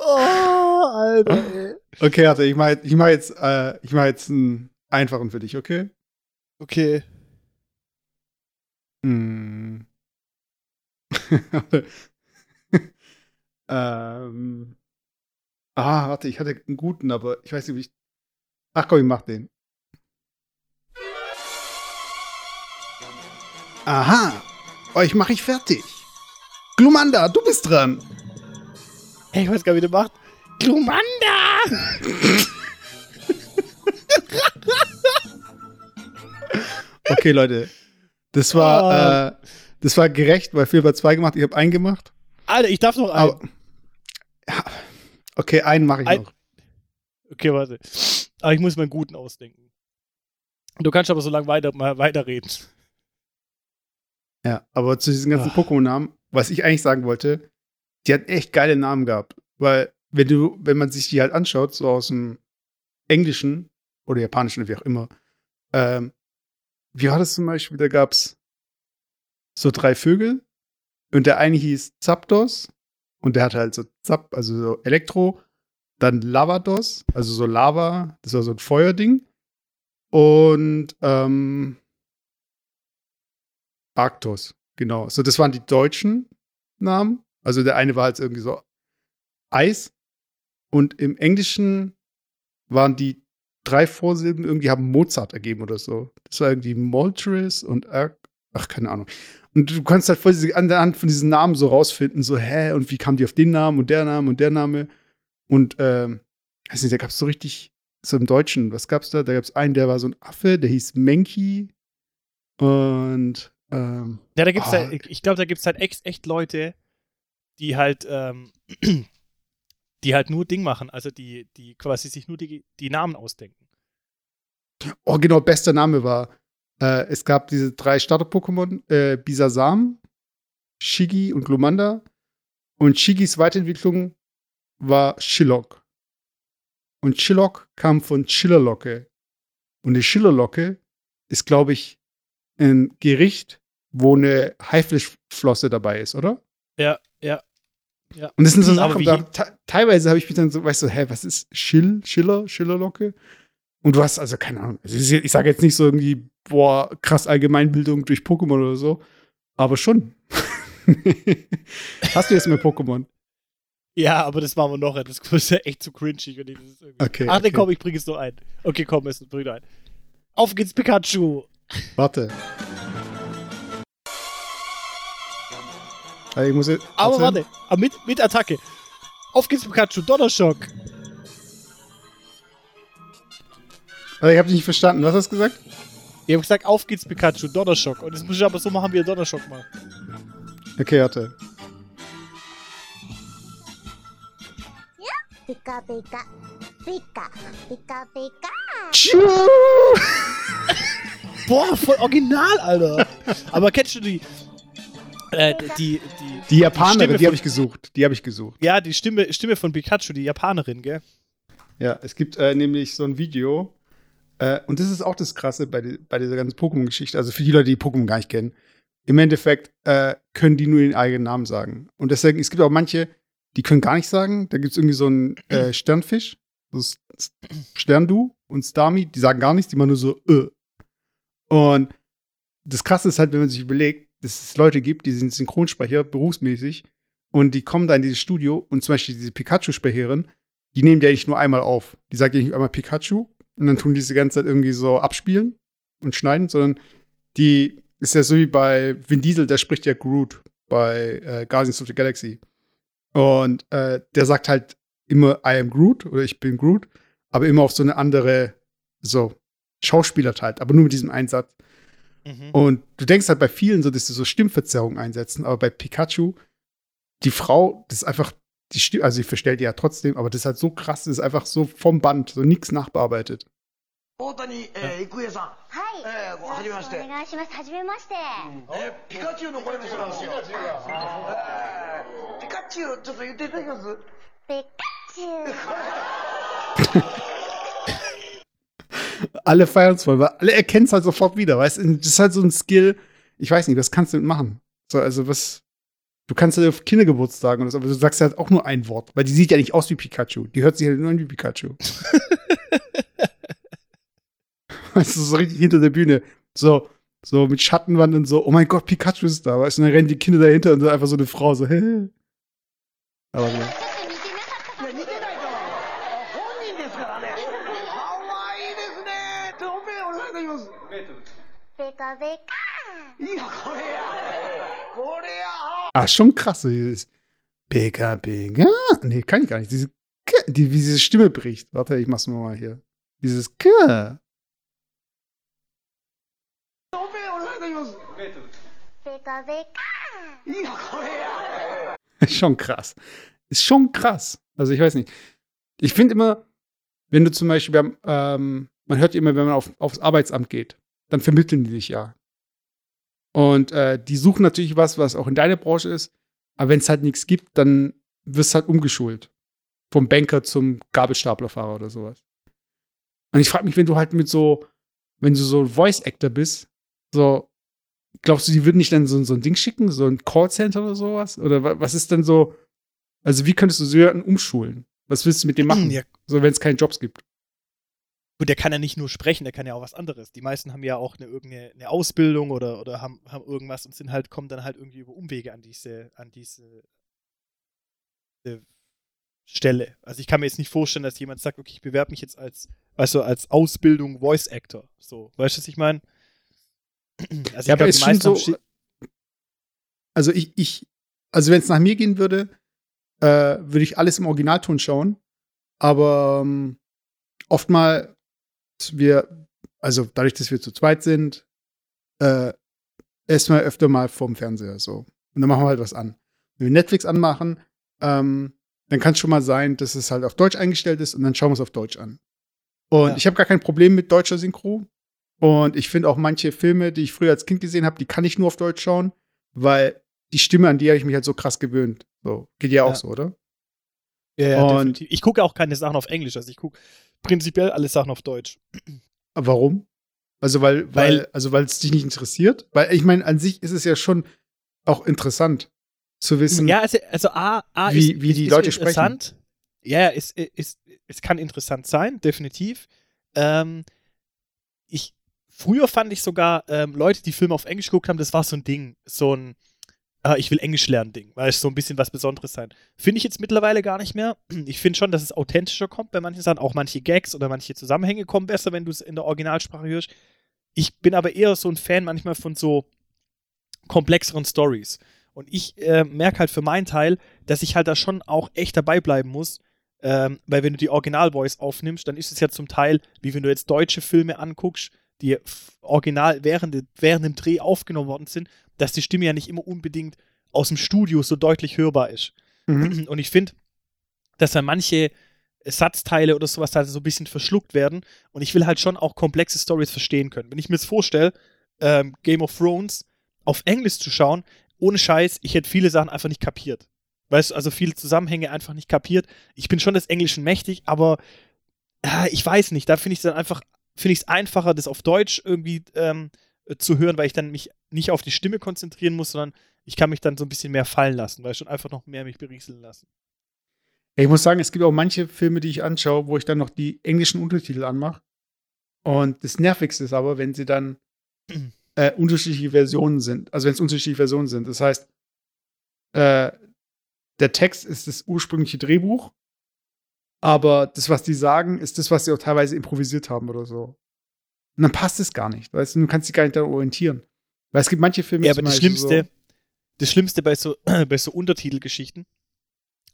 oh, Alter, ey. Okay, warte, ich mach, ich mach jetzt, äh, ich mach jetzt einen einfachen für dich, okay? Okay. Hm. ähm. Ah, warte, ich hatte einen guten, aber ich weiß nicht, wie ich. Ach komm, ich mach den. Aha, euch mache ich fertig. Glumanda, du bist dran. Ey, ich weiß gar nicht, wie der macht. Glumanda! Okay, Leute. Das war, äh, das war gerecht, weil Phil hat zwei gemacht, ich habe einen gemacht. Alter, ich darf noch einen. Aber, ja, okay, einen mache ich Ein- noch. Okay, warte. Aber ich muss meinen guten ausdenken. Du kannst aber so lange weiter, mal weiterreden. Ja, aber zu diesen ganzen Ah. Pokémon-Namen, was ich eigentlich sagen wollte, die hat echt geile Namen gehabt. Weil, wenn du, wenn man sich die halt anschaut, so aus dem Englischen oder Japanischen, wie auch immer, ähm, wie war das zum Beispiel? Da gab's so drei Vögel und der eine hieß Zapdos und der hatte halt so Zap, also so Elektro, dann Lavados, also so Lava, das war so ein Feuerding und ähm, Arktos, genau. So, das waren die deutschen Namen. Also der eine war halt irgendwie so Eis. Und im Englischen waren die drei Vorsilben irgendwie haben Mozart ergeben oder so. Das war irgendwie Moltres und Ark. Ach, keine Ahnung. Und du kannst halt voll diese, an der Hand von diesen Namen so rausfinden, so, hä, und wie kam die auf den Namen und der Name und der Name? Und, ähm, weiß nicht, da gab es so richtig, so im Deutschen, was gab's da? Da gab es einen, der war so ein Affe, der hieß Menki. Und, ähm, Ja, da gibt's Ah. halt, ich glaube, da gibt's halt echt, echt Leute, die halt, ähm, die halt nur Ding machen, also die, die quasi sich nur die, die Namen ausdenken. Oh, genau, bester Name war. Äh, es gab diese drei Starter-Pokémon: äh, Bisasam, Shigi und Glumanda. Und Shigis Weiterentwicklung war Shillock. Und Shillock kam von Chillerlocke. Und die Chillerlocke ist, glaube ich, ein Gericht, wo eine Haifischflosse dabei ist, oder? Ja, ja. ja. Und das sind so Sachen, da, te- teilweise habe ich mich dann so, weißt du, hä, was ist Schill, Schiller, Schillerlocke? Und du hast also keine Ahnung. Also ich sage jetzt nicht so irgendwie, boah, krass Allgemeinbildung durch Pokémon oder so, aber schon. hast du jetzt mehr Pokémon? Ja, aber das machen wir noch. Das ist ja echt zu ich das irgendwie Okay, Ach nee, okay. komm, ich bring es nur ein. Okay, komm, es bring ein. Auf geht's, Pikachu! Warte. Ich muss jetzt, Aber warte, aber mit, mit Attacke. Auf geht's, Pikachu, Donnerschock! Also ich habe dich nicht verstanden. Was hast du gesagt? Ich hab gesagt, auf geht's, Pikachu, Donnerschock. Und das muss ich aber so machen, wie er Donnerschock macht. Okay, warte. Pika pika. Pika. Pika pika. Boah, voll original, Alter! aber kennst du die. Äh, die, die, Die Japanerin, Stimme die habe ich gesucht. Die habe ich gesucht. ja, die Stimme, Stimme von Pikachu, die Japanerin, gell? Ja, es gibt äh, nämlich so ein Video, äh, und das ist auch das Krasse bei, die, bei dieser ganzen Pokémon-Geschichte, also für die Leute, die Pokémon gar nicht kennen. Im Endeffekt äh, können die nur den eigenen Namen sagen. Und deswegen, es gibt auch manche, die können gar nicht sagen. Da gibt es irgendwie so einen äh, Sternfisch, so S- S- Sterndu und Starmie, die sagen gar nichts, die machen nur so äh. Und das Krasse ist halt, wenn man sich überlegt, dass es Leute gibt, die sind Synchronsprecher berufsmäßig und die kommen da in dieses Studio und zum Beispiel diese Pikachu-Sprecherin, die nehmen die eigentlich nur einmal auf. Die sagt ja nicht einmal Pikachu und dann tun die diese ganze Zeit irgendwie so abspielen und schneiden, sondern die ist ja so wie bei Vin Diesel, der spricht ja Groot bei äh, Guardians of the Galaxy. Und äh, der sagt halt immer I am Groot oder ich bin Groot, aber immer auf so eine andere, so Schauspieler halt, aber nur mit diesem Einsatz. Mhm. Und du denkst halt bei vielen so, dass sie so Stimmverzerrung einsetzen, aber bei Pikachu, die Frau, das ist einfach, die Stimme, also ich verstell die ja trotzdem, aber das ist halt so krass, das ist einfach so vom Band, so nichts nachbearbeitet. 大谷、えー、郁恵さん、はい。えー、はじめましてよろくお願いします。はじめまして。えーピカチュウの声もそうなんですよ。えーピカチュウ、ちょっと言っていただけますピカチュウ。 Alle feiern es voll, weil alle erkennen es halt sofort wieder, weißt du? Das ist halt so ein Skill, ich weiß nicht, was kannst du damit machen? So, also was, du kannst ja auf Kindergeburtstagen oder so, aber du sagst halt auch nur ein Wort, weil die sieht ja nicht aus wie Pikachu. Die hört sich halt nur an wie Pikachu. Weißt du, so richtig hinter der Bühne. So, so mit Schattenwand und so, oh mein Gott, Pikachu ist da, weißt du, dann rennen die Kinder dahinter und dann einfach so eine Frau so, hä? Aber ja. Ah, schon krass, dieses Pika Pika. Nee, kann ich gar nicht. Diese, K, die, wie diese Stimme bricht. Warte, ich mach's mal hier. Dieses K. Mutter weg. Ist schon krass. Ist schon krass. Also ich weiß nicht. Ich finde immer, wenn du zum Beispiel, ähm, man hört immer, wenn man auf, aufs Arbeitsamt geht, dann vermitteln die dich ja. Und äh, die suchen natürlich was, was auch in deiner Branche ist. Aber wenn es halt nichts gibt, dann wirst du halt umgeschult. Vom Banker zum Gabelstaplerfahrer oder sowas. Und ich frage mich, wenn du halt mit so, wenn du so ein Voice-Actor bist, so, glaubst du, die würden nicht dann so, so ein Ding schicken, so ein Callcenter oder sowas? Oder wa- was ist denn so, also wie könntest du so jemanden umschulen? Was willst du mit dem machen? Ja, So, wenn es keine Jobs gibt. Gut, der kann ja nicht nur sprechen, der kann ja auch was anderes. Die meisten haben ja auch eine irgendeine eine Ausbildung oder, oder haben, haben irgendwas und sind halt, kommen dann halt irgendwie über Umwege an diese, an diese, diese Stelle. Also ich kann mir jetzt nicht vorstellen, dass jemand sagt, okay, ich bewerbe mich jetzt als, weißt du, als Ausbildung Voice Actor. So, weißt du, was ich meine? Also ja, aber glaub, ist schon so. Also ich, ich, also wenn es nach mir gehen würde, äh, würde ich alles im Originalton schauen. Aber ähm, oftmals wir, also dadurch, dass wir zu zweit sind, äh, erstmal öfter mal vorm Fernseher so. Und dann machen wir halt was an. Wenn wir Netflix anmachen, ähm, dann kann es schon mal sein, dass es halt auf Deutsch eingestellt ist und dann schauen wir es auf Deutsch an. Und Ja. ich habe gar kein Problem mit deutscher Synchro. Und ich finde auch manche Filme, die ich früher als Kind gesehen habe, die kann ich nur auf Deutsch schauen, weil die Stimme, an die habe ich mich halt so krass gewöhnt. So, geht ja auch Ja. so, oder? Ja, ja, Und- definitiv. Ich gucke auch keine Sachen auf Englisch, also ich gucke prinzipiell alle Sachen auf Deutsch. Warum? Also, weil, Weil- weil, also, weil es dich nicht interessiert? Weil, ich meine, an sich ist es ja schon auch interessant zu wissen. Ja, also, also A, A Wie- ist, wie die ist Leute sprechen. interessant. Ja, ja, es, es, es kann interessant sein, definitiv. Ähm, ich, früher fand ich sogar ähm, Leute, die Filme auf Englisch geguckt haben, das war so ein Ding, so ein äh, ich will Englisch lernen Ding, weil es so ein bisschen was Besonderes sein. Finde ich jetzt mittlerweile gar nicht mehr. Ich finde schon, dass es authentischer kommt bei manchen Sachen, auch manche Gags oder manche Zusammenhänge kommen besser, wenn du es in der Originalsprache hörst. Ich bin aber eher so ein Fan manchmal von so komplexeren Stories. Und ich äh, merke halt für meinen Teil, dass ich halt da schon auch echt dabei bleiben muss. Ähm, weil wenn du die Original-Voice aufnimmst, dann ist es ja zum Teil, wie wenn du jetzt deutsche Filme anguckst, die original während, während dem Dreh aufgenommen worden sind, dass die Stimme ja nicht immer unbedingt aus dem Studio so deutlich hörbar ist. Mhm. Und ich finde, dass da manche Satzteile oder sowas halt so ein bisschen verschluckt werden. Und ich will halt schon auch komplexe Stories verstehen können. Wenn ich mir jetzt vorstelle, ähm, Game of Thrones auf Englisch zu schauen, ohne Scheiß, ich hätte viele Sachen einfach nicht kapiert. Weißt du, also viele Zusammenhänge einfach nicht kapiert. Ich bin schon des Englischen mächtig, aber äh, ich weiß nicht, da finde ich es dann einfach, finde ich es einfacher, das auf Deutsch irgendwie ähm, äh, zu hören, weil ich dann mich nicht auf die Stimme konzentrieren muss, sondern ich kann mich dann so ein bisschen mehr fallen lassen, weil ich schon einfach noch mehr mich berieseln lassen. Ich muss sagen, es gibt auch manche Filme, die ich anschaue, wo ich dann noch die englischen Untertitel anmache. Und das Nervigste ist aber, wenn sie dann äh, unterschiedliche Versionen sind. Also wenn es unterschiedliche Versionen sind. Das heißt, äh, der Text ist das ursprüngliche Drehbuch, aber das, was die sagen, ist das, was sie auch teilweise improvisiert haben oder so. Und dann passt es gar nicht, weißt du, du kannst dich gar nicht daran orientieren. Weil es gibt manche Filme, Ja, aber das Schlimmste, das Schlimmste bei so, bei so Untertitelgeschichten,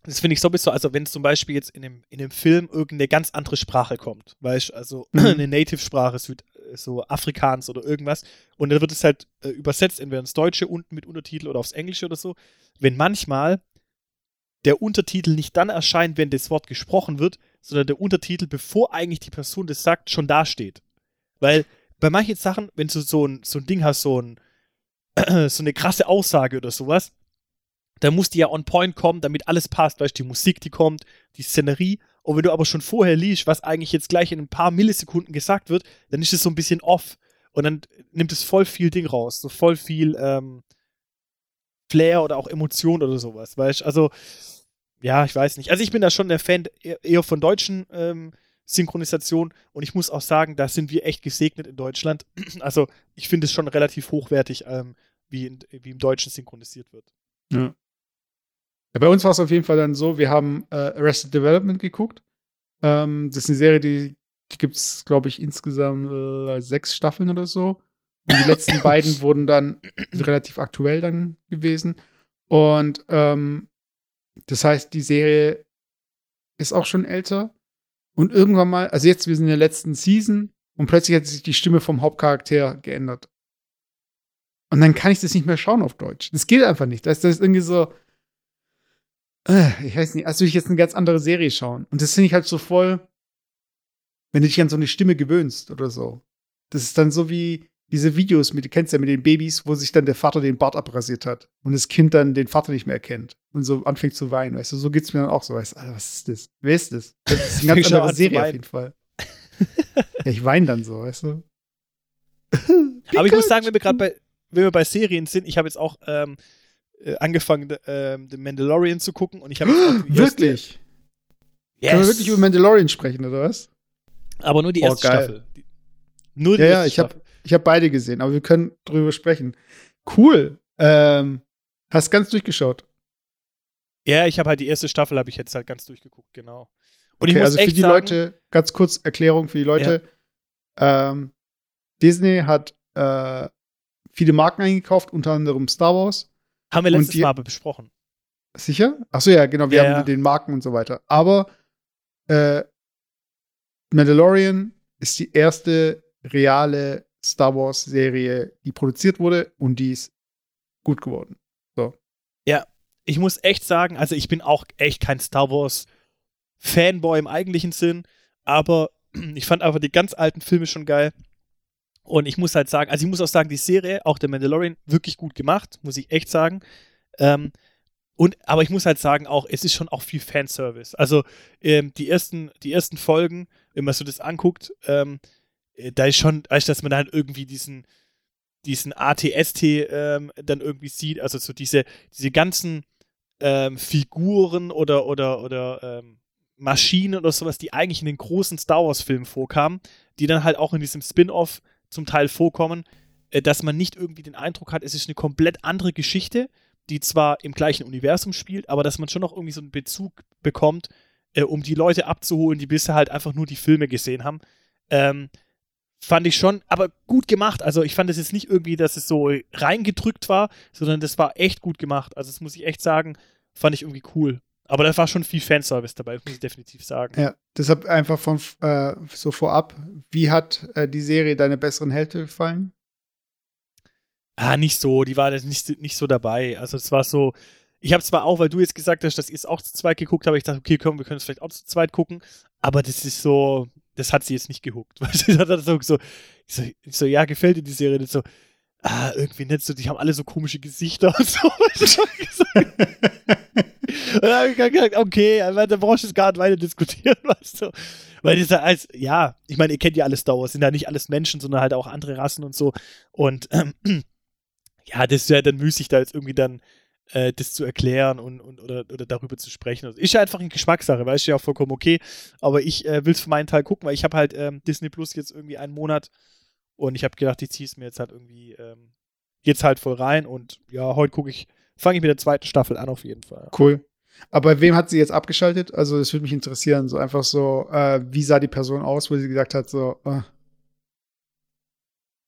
das finde ich sowieso, also wenn zum Beispiel jetzt in einem, in einem Film irgendeine ganz andere Sprache kommt, weißt du, also Mhm. eine Native-Sprache, Süd, so Afrikaans oder irgendwas, und dann wird es halt äh, übersetzt, entweder ins Deutsche unten mit Untertitel oder aufs Englische oder so. Wenn manchmal der Untertitel nicht dann erscheint, wenn das Wort gesprochen wird, sondern der Untertitel, bevor eigentlich die Person das sagt, schon dasteht. Weil bei manchen Sachen, wenn du so ein, so ein Ding hast, so, ein, so eine krasse Aussage oder sowas, dann muss die ja on point kommen, damit alles passt. Weißt du, die Musik, die kommt, die Szenerie. Und wenn du aber schon vorher liest, was eigentlich jetzt gleich in ein paar Millisekunden gesagt wird, dann ist es so ein bisschen off. Und dann nimmt es voll viel Ding raus. So voll viel ähm, Flair oder auch Emotion oder sowas. Weißt also, ja, ich weiß nicht. Also, ich bin da schon der Fan eher von deutschen ähm, Synchronisation. Und ich muss auch sagen, da sind wir echt gesegnet in Deutschland. Also, ich finde es schon relativ hochwertig, ähm, wie, in, wie im Deutschen synchronisiert wird. Ja. Ja, bei uns war es auf jeden Fall dann so, wir haben äh, Arrested Development geguckt. Ähm, das ist eine Serie, die, die gibt es, glaube ich, insgesamt äh, sechs Staffeln oder so. Und die letzten beiden wurden dann relativ aktuell dann gewesen. Und ähm, das heißt, die Serie ist auch schon älter. Und irgendwann mal, also jetzt, wir sind in der letzten Season und plötzlich hat sich die Stimme vom Hauptcharakter geändert. Und dann kann ich das nicht mehr schauen auf Deutsch. Das geht einfach nicht. Das, das ist irgendwie so, äh, ich weiß nicht, als würde ich jetzt eine ganz andere Serie schauen. Und das finde ich halt so voll, wenn du dich an so eine Stimme gewöhnst oder so. Das ist dann so wie diese Videos, mit, du kennst ja mit den Babys, wo sich dann der Vater den Bart abrasiert hat und das Kind dann den Vater nicht mehr erkennt und so anfängt zu weinen. Weißt du, so geht's mir dann auch so. Weißt du, Alter, was ist das? Wer ist das? Das ist eine ganz andere Serie auf jeden Fall. ja, ich weine dann so, weißt du? Aber ich muss sagen, wenn wir gerade bei, wenn wir bei Serien sind, ich habe jetzt auch ähm, äh, angefangen, ähm, The Mandalorian zu gucken und ich habe Wirklich? Yes. Können wir wirklich über Mandalorian sprechen, oder was? Aber nur die Oh, erste geil. Staffel. Die, nur die Ja, ja, erste ich habe. Ich hab beide gesehen, aber wir können drüber sprechen. Cool. Ähm, hast ganz durchgeschaut. Ja, ich habe halt die erste Staffel habe ich jetzt halt ganz durchgeguckt, genau. Und ich Okay, muss also für echt die sagen, Leute, ganz kurz Erklärung für die Leute. Ähm, Disney hat äh, viele Marken eingekauft, unter anderem Star Wars. haben wir letztes die- Mal besprochen. Sicher? Achso, ja, genau, wir Ja, haben ja. den Marken und so weiter. Aber äh, Mandalorian ist die erste reale Star Wars-Serie, die produziert wurde und die ist gut geworden. ich muss echt sagen, also ich bin auch echt kein Star Wars Fanboy im eigentlichen Sinn, aber ich fand einfach die ganz alten Filme schon geil. Und ich muss halt sagen, also ich muss auch sagen, die Serie, auch der Mandalorian, wirklich gut gemacht, muss ich echt sagen. Ähm, und, aber ich muss halt sagen, auch, es ist schon auch viel Fanservice. Also ähm, die, ersten, die ersten Folgen, wenn man so das anguckt, ähm, äh, da ist schon, du, dass man da halt irgendwie diesen, diesen ATST ähm, dann irgendwie sieht, also so diese, diese ganzen ähm, Figuren oder, oder, oder ähm, Maschinen oder sowas, die eigentlich in den großen Star Wars-Filmen vorkamen, die dann halt auch in diesem Spin-off zum Teil vorkommen, äh, dass man nicht irgendwie den Eindruck hat, es ist eine komplett andere Geschichte, die zwar im gleichen Universum spielt, aber dass man schon noch irgendwie so einen Bezug bekommt, äh, um die Leute abzuholen, die bisher halt einfach nur die Filme gesehen haben. Ähm, fand ich schon, aber gut gemacht. Also ich fand es jetzt nicht irgendwie, dass es so reingedrückt war, sondern das war echt gut gemacht. Also das muss ich echt sagen, fand ich irgendwie cool. Aber da war schon viel Fanservice dabei, muss ich definitiv sagen. Ja, deshalb einfach von äh, so vorab, wie hat äh, die Serie deine besseren Hälfte gefallen? Ah, nicht so, die war jetzt nicht, nicht so dabei. Also es war so, ich habe zwar auch, weil du jetzt gesagt hast, dass ihr es auch zu zweit geguckt habt, ich dachte, okay, komm, wir können es vielleicht auch zu zweit gucken, aber das ist so, das hat sie jetzt nicht gehuckt. Das hat so, so, ich so, ja, gefällt dir die Serie nicht so, ah, irgendwie nicht so, die haben alle so komische Gesichter und so. Und dann hab ich gesagt, okay, da brauchst du jetzt gar nicht weiter diskutieren, weißt du. Weil ja als, ja, ich meine, ihr kennt ja alles Star Wars, sind ja nicht alles Menschen, sondern halt auch andere Rassen und so. Und ähm, ja, das wäre dann müßig, da jetzt irgendwie dann äh, das zu erklären und, und oder, oder darüber zu sprechen. Also, ist ja einfach eine Geschmackssache, weißt du ja auch vollkommen okay. Aber ich äh, will es für meinen Teil gucken, weil ich habe halt ähm, Disney Plus jetzt irgendwie einen Monat und ich habe gedacht, ich ziehe es mir jetzt halt irgendwie ähm, jetzt halt voll rein und ja, heute gucke ich, fange ich mit der zweiten Staffel an auf jeden Fall. Cool. Aber bei wem hat sie jetzt abgeschaltet? Also, das würde mich interessieren. So einfach so, äh, wie sah die Person aus, wo sie gesagt hat, so, äh,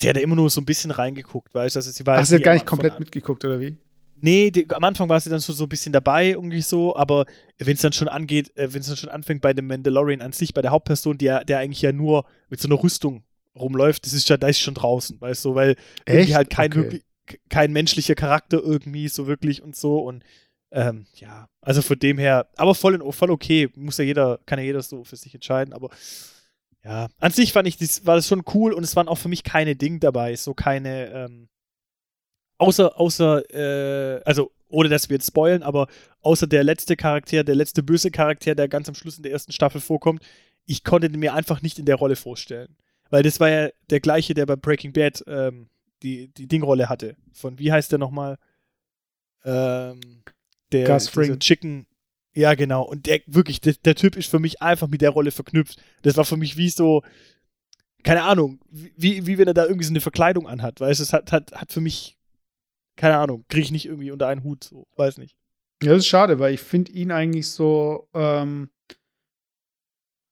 Die hat ja immer nur so ein bisschen reingeguckt, weißt du? Also sie war ach, sie hat gar nicht komplett mitgeguckt, oder wie? Nee, die, am Anfang war sie dann so, so ein bisschen dabei, irgendwie so, aber wenn es dann schon angeht, äh, wenn es dann schon anfängt bei dem Mandalorian an sich, bei der Hauptperson, die ja, der eigentlich ja nur mit so einer Rüstung rumläuft, das ist ja, da ist schon draußen, weißt du, weil irgendwie halt kein Okay. wirklich, kein menschlicher Charakter irgendwie so wirklich und so und ähm, ja, also von dem her, aber voll, in, voll okay, muss ja jeder, kann ja jeder so für sich entscheiden, aber ja, an sich fand ich, das, war das schon cool und es waren auch für mich keine Dinge dabei, so keine, ähm, außer, außer, äh, also ohne dass wir jetzt spoilen, aber außer der letzte Charakter, der letzte böse Charakter, der ganz am Schluss in der ersten Staffel vorkommt, ich konnte den mir einfach nicht in der Rolle vorstellen. Weil das war ja der gleiche, der bei Breaking Bad ähm, die, die Dingrolle hatte. Von, wie heißt der nochmal? Ähm, der Gus Fring. Chicken. Ja, genau. Und der wirklich, der, der Typ ist für mich einfach mit der Rolle verknüpft. Das war für mich wie so, keine Ahnung, wie, wie wenn er da irgendwie so eine Verkleidung anhat. Weißt du, es hat, hat, hat für mich, keine Ahnung, kriege ich nicht irgendwie unter einen Hut, so, weiß nicht. Ja, das ist schade, weil ich finde ihn eigentlich so, ähm,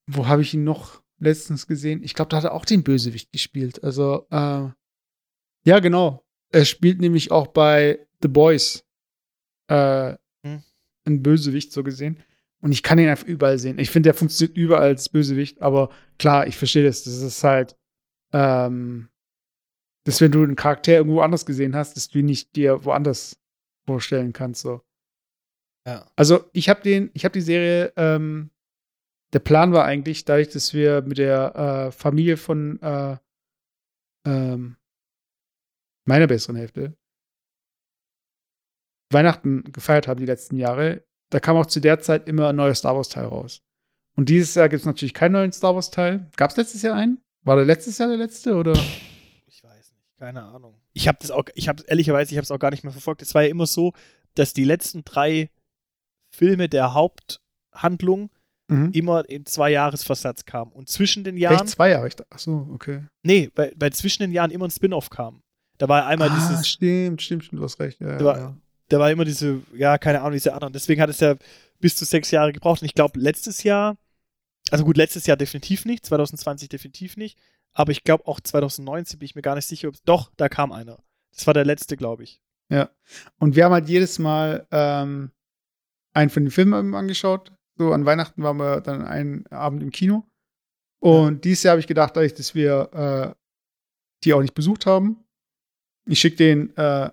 wo habe ich ihn noch letztens gesehen? Ich glaube, da hat er auch den Bösewicht gespielt. Also, äh, ja, genau. Er spielt nämlich auch bei The Boys äh, Hm. ein Bösewicht, so gesehen. Und ich kann ihn einfach überall sehen. Ich finde, der funktioniert überall als Bösewicht, aber klar, ich verstehe das. Das ist halt, ähm, dass wenn du einen Charakter irgendwo anders gesehen hast, dass du ihn nicht dir woanders vorstellen kannst, so. Ja. Also ich habe den, ich habe die Serie. Ähm, der Plan war eigentlich, dadurch, dass wir mit der äh, Familie von äh, ähm, meiner besseren Hälfte Weihnachten gefeiert haben die letzten Jahre, da kam auch zu der Zeit immer ein neuer Star Wars Teil raus. Und dieses Jahr gibt es natürlich keinen neuen Star Wars Teil. Gab es letztes Jahr einen? War der letztes Jahr der letzte oder? Keine Ahnung. Ich habe das auch, ich habe ehrlicherweise, ich habe es auch gar nicht mehr verfolgt. Es war ja immer so, dass die letzten drei Filme der Haupthandlung Mhm. immer in zwei Jahresversatz kamen. Und zwischen den Jahren, Echt zwei Jahre? Ich dachte, ach so, okay. nee, weil, weil zwischen den Jahren immer ein Spin-off kam. Da war einmal ah, dieses, stimmt, stimmt, stimmt, du hast recht. Ja, Da war- ja. da war immer diese, ja, keine Ahnung, diese anderen. Deswegen hat es ja bis zu sechs Jahre gebraucht. Und ich glaube, letztes Jahr, also gut, letztes Jahr definitiv nicht, 2020 definitiv nicht, aber ich glaube auch 2019 bin ich mir gar nicht sicher, ob doch, da kam einer. Das war der letzte, glaube ich. Und wir haben halt jedes Mal ähm, einen von den Filmen angeschaut. So an Weihnachten waren wir dann einen Abend im Kino. Und dieses Jahr habe ich gedacht, dass wir äh, die auch nicht besucht haben, ich schicke denen äh,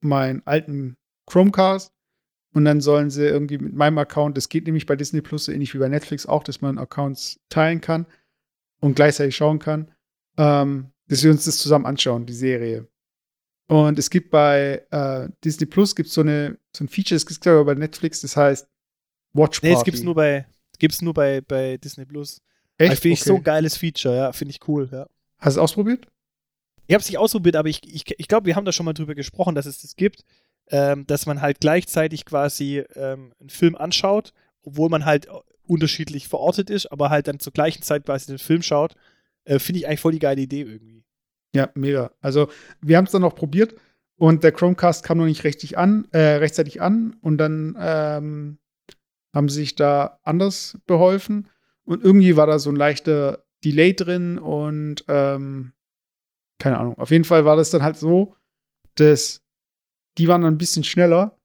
meinen alten Chromecast und dann sollen sie irgendwie mit meinem Account, das geht nämlich bei Disney Plus so ähnlich wie bei Netflix auch, dass man Accounts teilen kann und gleichzeitig schauen kann, ähm, dass wir uns das zusammen anschauen, die Serie. Und es gibt bei äh, Disney Plus gibt so eine so ein Feature, das gibt es aber bei Netflix, das heißt Watch Party. Nee, es gibt's nur bei, gibt's nur bei, bei Disney Plus. Echt? Finde ich Okay. so ein geiles Feature, ja, finde ich cool, ja. Hast du es ausprobiert? Ich habe es nicht ausprobiert, aber ich, ich, ich glaube, wir haben da schon mal drüber gesprochen, dass es das gibt, ähm, dass man halt gleichzeitig quasi ähm, einen Film anschaut, obwohl man halt unterschiedlich verortet ist, aber halt dann zur gleichen Zeit quasi den Film schaut. Äh, Finde ich eigentlich voll die geile Idee irgendwie. Ja, mega. Also, wir haben es dann noch probiert und der Chromecast kam noch nicht richtig an, äh, rechtzeitig an und dann ähm, haben sie sich da anders beholfen und irgendwie war da so ein leichter Delay drin und ähm, keine Ahnung. Auf jeden Fall war das dann halt so, dass die waren dann ein bisschen schneller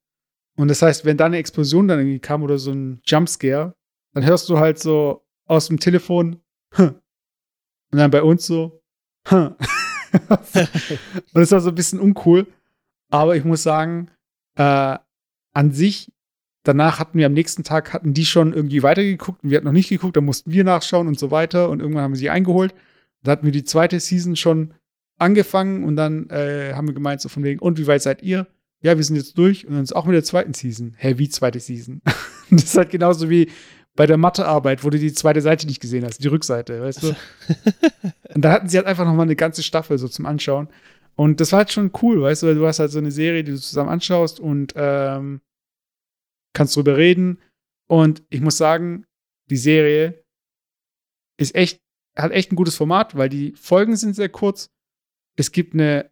und das heißt, wenn da eine Explosion dann irgendwie kam oder so ein Jumpscare, dann hörst du halt so aus dem Telefon "Hm." und dann bei uns so "Hm." und das war so ein bisschen uncool. Aber ich muss sagen, äh, an sich, danach hatten wir am nächsten Tag, hatten die schon irgendwie weitergeguckt und wir hatten noch nicht geguckt, dann mussten wir nachschauen und so weiter. Und irgendwann haben wir sie eingeholt. Da hatten wir die zweite Season schon angefangen und dann äh, haben wir gemeint, so von wegen, und wie weit seid ihr? Ja, wir sind jetzt durch und dann ist auch mit der zweiten Season. Hä, wie zweite Season? das ist halt genauso wie bei der Mathearbeit, wo du die zweite Seite nicht gesehen hast, die Rückseite, weißt du? Und da hatten sie halt einfach noch mal eine ganze Staffel so zum Anschauen. Und das war halt schon cool, weißt du, weil du hast halt so eine Serie, die du zusammen anschaust und ähm, kannst drüber reden. Und ich muss sagen, die Serie ist echt, hat echt ein gutes Format, weil die Folgen sind sehr kurz. Es gibt eine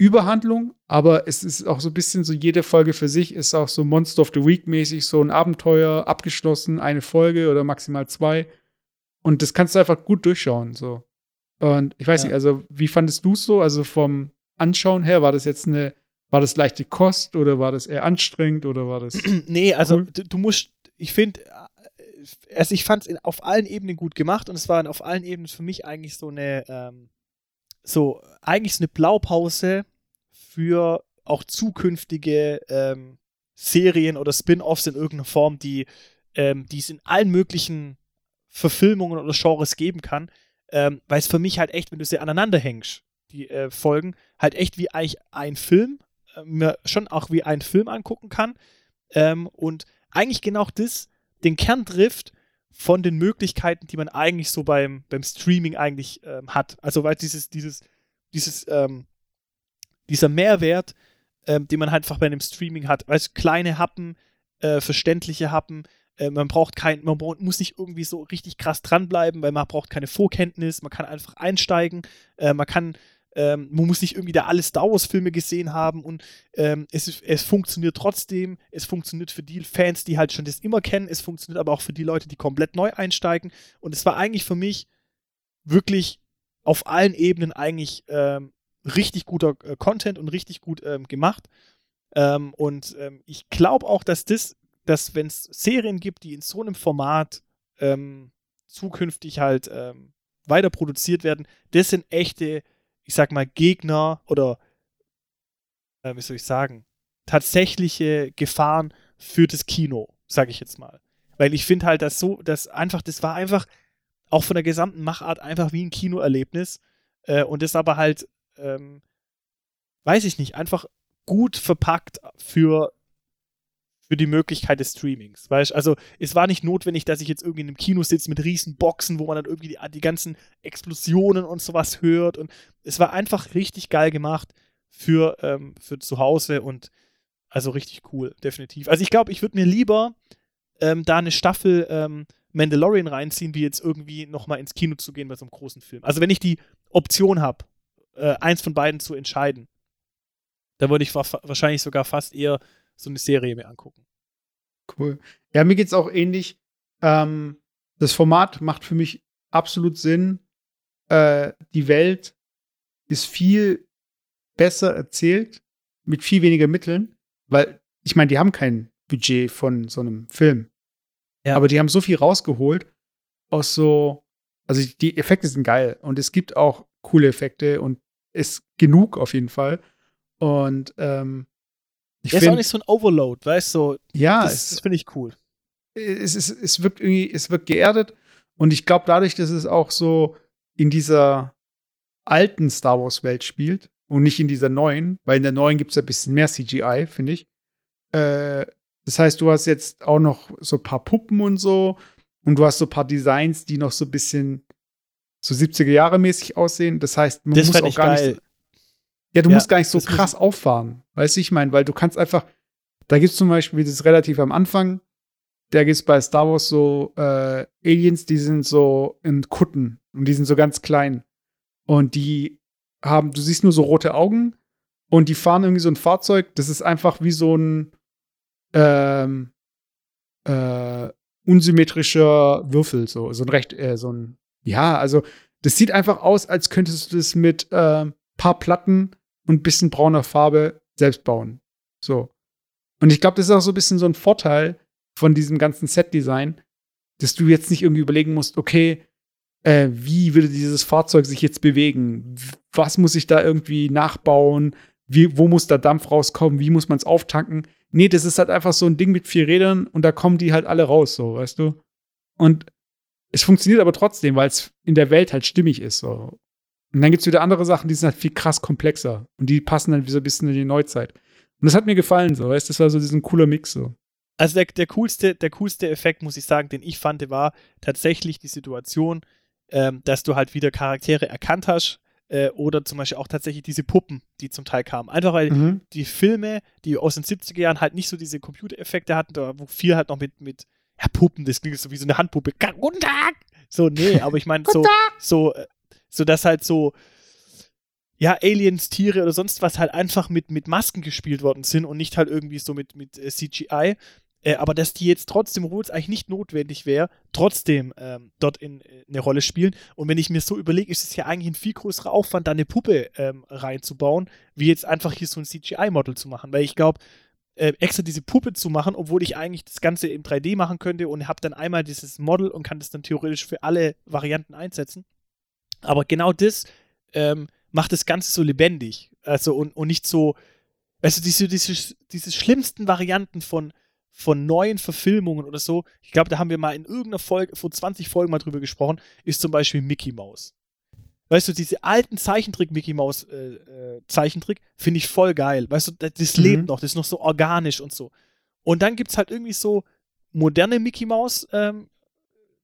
Überhandlung, aber es ist auch so ein bisschen so, jede Folge für sich ist auch so Monster of the Week mäßig, so ein Abenteuer, abgeschlossen, eine Folge oder maximal zwei. Und das kannst du einfach gut durchschauen, so. Und ich weiß Ja. nicht, also wie fandest du es so? Also vom Anschauen her, war das jetzt eine, war das leichte Kost oder war das eher anstrengend oder war das. nee, also Cool. du, du musst, ich finde, also ich fand es auf allen Ebenen gut gemacht und es war auf allen Ebenen für mich eigentlich so eine, ähm, so, eigentlich so eine Blaupause für auch zukünftige ähm, Serien oder Spin-offs in irgendeiner Form, die ähm, es in allen möglichen Verfilmungen oder Genres geben kann, ähm, weil es für mich halt echt, wenn du sie aneinander hängst, die äh, Folgen, halt echt wie eigentlich ein Film, äh, mir schon auch wie ein Film angucken kann ähm, und eigentlich genau das den Kern trifft von den Möglichkeiten, die man eigentlich so beim, beim Streaming eigentlich ähm, hat. Also weil dieses, dieses, dieses, ähm, dieser Mehrwert, ähm, den man halt einfach bei einem Streaming hat, weißt kleine Happen, äh, verständliche Happen, äh, man braucht kein, man muss nicht irgendwie so richtig krass dranbleiben, weil man braucht keine Vorkenntnis, man kann einfach einsteigen, äh, man kann, ähm, man muss nicht irgendwie da alle Star Wars Filme gesehen haben und ähm, es, es funktioniert trotzdem, es funktioniert für die Fans, die halt schon das immer kennen, es funktioniert aber auch für die Leute, die komplett neu einsteigen. Und es war eigentlich für mich wirklich auf allen Ebenen eigentlich ähm, richtig guter äh, Content und richtig gut ähm, gemacht. Ähm, und ähm, ich glaube auch, dass das, dass wenn es Serien gibt, die in so einem Format ähm, zukünftig halt ähm, weiter produziert werden, das sind echte, ich sag mal, Gegner oder äh, wie soll ich sagen, tatsächliche Gefahren für das Kino, sage ich jetzt mal. Weil ich finde halt, dass so, dass einfach, das war einfach auch von der gesamten Machart einfach wie ein Kinoerlebnis. Äh, und das aber halt, ähm, weiß ich nicht, einfach gut verpackt für, für die Möglichkeit des Streamings. Weißt also es war nicht notwendig, dass ich jetzt irgendwie in einem Kino sitze mit riesen Boxen, wo man dann irgendwie die, die ganzen Explosionen und sowas hört. Und es war einfach richtig geil gemacht für, ähm, für zu Hause und also richtig cool, definitiv. Also ich glaube, ich würde mir lieber ähm, da eine Staffel ähm, Mandalorian reinziehen, wie jetzt irgendwie nochmal ins Kino zu gehen bei so einem großen Film. Also wenn ich die Option habe, äh, eins von beiden zu entscheiden, dann würde ich wa wahrscheinlich sogar fast eher so eine Serie mir angucken. Cool. Ja, mir geht's auch ähnlich. Ähm, das Format macht für mich absolut Sinn. Äh, die Welt ist viel besser erzählt, mit viel weniger Mitteln, weil ich meine, die haben kein Budget von so einem Film. Ja. Aber die haben so viel rausgeholt aus so, also die Effekte sind geil und es gibt auch coole Effekte und ist genug auf jeden Fall. Und ähm, ich Der ist auch finde, nicht so ein Overload, weißt du? So, ja, das das finde ich cool. es, es, es wirkt irgendwie, es wirkt geerdet. Und ich glaube, dadurch, dass es auch so in dieser alten Star Wars-Welt spielt und nicht in dieser neuen, weil in der neuen gibt es ein bisschen mehr CGI, finde ich. Äh, das heißt, du hast jetzt auch noch so ein paar Puppen und so. Und du hast so ein paar Designs, die noch so ein bisschen so 70er Jahre mäßig aussehen. Das heißt, man Das muss auch gar geil. nicht. Ja, du Ja, musst gar nicht so das krass auffahren. Weißt du, ich meine, weil du kannst einfach, da gibt es zum Beispiel, das ist relativ am Anfang, da gibt es bei Star Wars so äh, Aliens, die sind so in Kutten und die sind so ganz klein. Und die haben, du siehst nur so rote Augen und die fahren irgendwie so ein Fahrzeug, das ist einfach wie so ein ähm, äh, unsymmetrischer Würfel, so, so ein recht, äh, so ein, ja, also das sieht einfach aus, als könntest du das mit äh, paar Platten und ein bisschen brauner Farbe selbst bauen. So. Und ich glaube, das ist auch so ein bisschen so ein Vorteil von diesem ganzen Set-Design, dass du jetzt nicht irgendwie überlegen musst, okay, äh, wie würde dieses Fahrzeug sich jetzt bewegen? Was muss ich da irgendwie nachbauen? Wie, wo muss da Dampf rauskommen? Wie muss man es auftanken? Nee, das ist halt einfach so ein Ding mit vier Rädern und da kommen die halt alle raus, so, weißt du? Und es funktioniert aber trotzdem, weil es in der Welt halt stimmig ist, so. Und dann gibt es wieder andere Sachen, die sind halt viel krass komplexer. Und die passen dann wie so ein bisschen in die Neuzeit. Und das hat mir gefallen, so, weißt du? Das war so diesen cooler Mix, so. Also der, der, coolste, der coolste Effekt, muss ich sagen, den ich fand, war tatsächlich die Situation, ähm, dass du halt wieder Charaktere erkannt hast äh, oder zum Beispiel auch tatsächlich diese Puppen, die zum Teil kamen. Einfach weil Mhm. die Filme, die aus den 70er Jahren halt nicht so diese Computereffekte hatten, da wo viel halt noch mit, mit ja, Puppen, das klingt so wie so eine Handpuppe. Guten Tag! So, nee, aber ich meine, so, so, äh, so, dass halt so, ja, Aliens, Tiere oder sonst was halt einfach mit, mit Masken gespielt worden sind und nicht halt irgendwie so mit, mit äh, CGI. Äh, aber dass die jetzt trotzdem, obwohl es eigentlich nicht notwendig wäre, trotzdem ähm, dort in, in eine Rolle spielen. Und wenn ich mir so überlege, ist es ja eigentlich ein viel größerer Aufwand, da eine Puppe ähm, reinzubauen, wie jetzt einfach hier so ein CGI-Model zu machen. Weil ich glaube, äh, extra diese Puppe zu machen, obwohl ich eigentlich das Ganze in 3D machen könnte und habe dann einmal dieses Model und kann das dann theoretisch für alle Varianten einsetzen. Aber genau das ähm, macht das Ganze so lebendig. Also und, und nicht so, also diese, diese, diese schlimmsten Varianten von, von neuen Verfilmungen oder so, ich glaube, da haben wir mal in irgendeiner Folge, vor 20 Folgen mal drüber gesprochen, ist zum Beispiel Mickey Mouse. Weißt du, diese alten Zeichentrick-Mickey Mouse äh, äh, Zeichentrick finde ich voll geil. Weißt du, das, das Mhm. lebt noch, das ist noch so organisch und so. Und dann gibt es halt irgendwie so moderne Mickey Mouse ähm,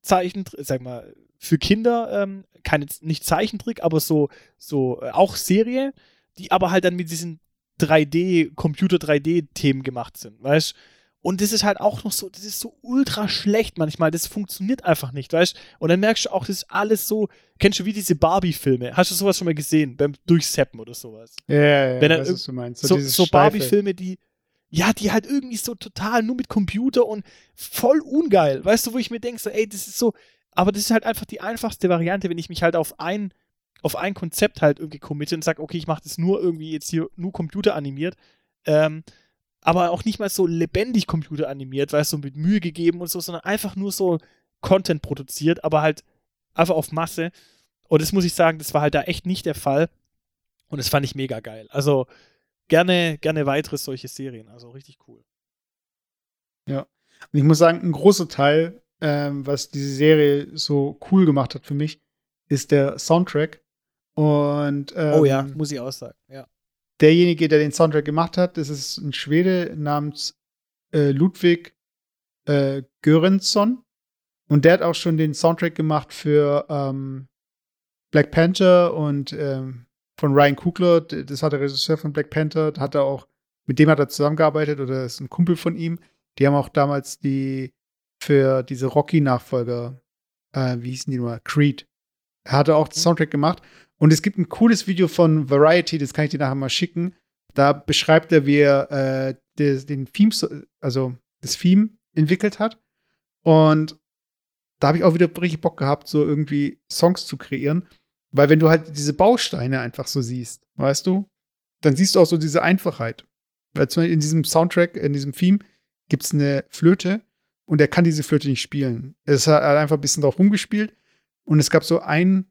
Zeichentrick, sag mal, für Kinder, ähm, keine, nicht Zeichentrick, aber so, so äh, auch Serie, die aber halt dann mit diesen 3D, Computer 3D-Themen gemacht sind, weißt Und das ist halt auch noch so, das ist so ultra schlecht manchmal, das funktioniert einfach nicht, weißt Und dann merkst du auch, das ist alles so, kennst du wie diese Barbie-Filme? Hast du sowas schon mal gesehen, beim Durchseppen oder sowas? Ja, ja, ja, Wenn irg- was du meinst. So, so Steife. Barbie-Filme, die, ja, die halt irgendwie so total nur mit Computer und voll ungeil. Weißt du, wo ich mir denke, so, ey, das ist so, aber das ist halt einfach die einfachste Variante, wenn ich mich halt auf ein, auf ein Konzept halt irgendwie committe und sage, okay, ich mache das nur irgendwie jetzt hier nur computeranimiert, ähm, aber auch nicht mal so lebendig computeranimiert, weißt du, mit Mühe gegeben und so, sondern einfach nur so Content produziert, aber halt einfach auf Masse. Und das muss ich sagen, das war halt da echt nicht der Fall. Und das fand ich mega geil. Also gerne, gerne weitere solche Serien. Also richtig cool. Und ich muss sagen, ein großer Teil, ähm, was diese Serie so cool gemacht hat für mich, ist der Soundtrack. Und ähm, oh ja, muss ich auch sagen. Ja. Derjenige, der den Soundtrack gemacht hat, das ist ein Schwede namens äh, Ludwig äh, Göransson. Und der hat auch schon den Soundtrack gemacht für ähm, Black Panther und ähm, von Ryan Coogler. D- Das war der Regisseur von Black Panther. Hat er auch, mit dem hat er zusammengearbeitet oder ist ein Kumpel von ihm. Die haben auch damals die für diese Rocky-Nachfolger, äh, wie hießen die nur? Creed. Er hatte auch den Soundtrack gemacht. Und es gibt ein cooles Video von Variety, das kann ich dir nachher mal schicken. Da beschreibt er, wie er äh, des, den Theme, also das Theme entwickelt hat. Und da habe ich auch wieder richtig Bock gehabt, so irgendwie Songs zu kreieren. Weil wenn du halt diese Bausteine einfach so siehst, weißt du, dann siehst du auch so diese Einfachheit. Weil zum Beispiel in diesem Soundtrack, in diesem Theme, gibt es eine Flöte und er kann diese Flöte nicht spielen. Es hat einfach ein bisschen drauf rumgespielt und es gab so ein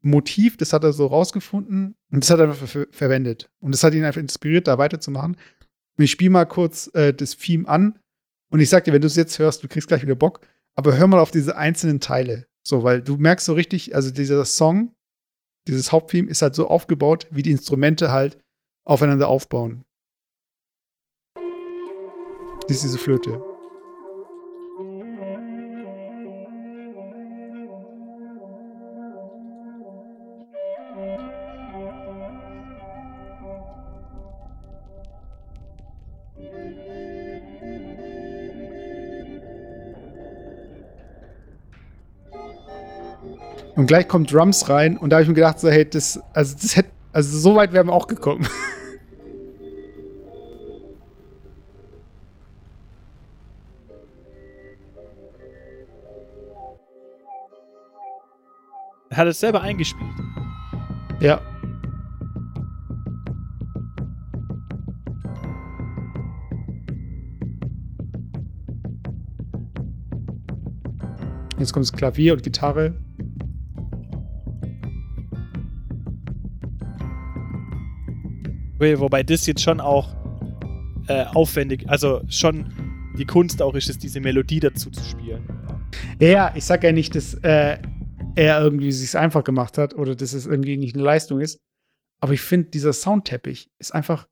Motiv, das hat er so rausgefunden und das hat er ver verwendet. Und das hat ihn einfach inspiriert, da weiterzumachen. Und ich spiele mal kurz äh, das Theme an und ich sag dir, wenn du es jetzt hörst, du kriegst gleich wieder Bock, aber hör mal auf diese einzelnen Teile. So, weil du merkst so richtig, also dieser Song, dieses Haupttheme ist halt so aufgebaut, wie die Instrumente halt aufeinander aufbauen. Das ist diese Flöte. Und gleich kommt Drums rein und da habe ich mir gedacht, so, hey, das, also das hätte, also so weit wären wir auch gekommen. Er hat es selber eingespielt. ja. Jetzt kommt das Klavier und Gitarre. Wo- Wobei das jetzt schon auch äh, aufwendig, also schon die Kunst auch ist es, diese Melodie dazu zu spielen. Ja, ich sag ja nicht, dass äh, er irgendwie sich einfach gemacht hat oder dass es irgendwie nicht eine Leistung ist. Aber ich finde, dieser Soundteppich ist einfach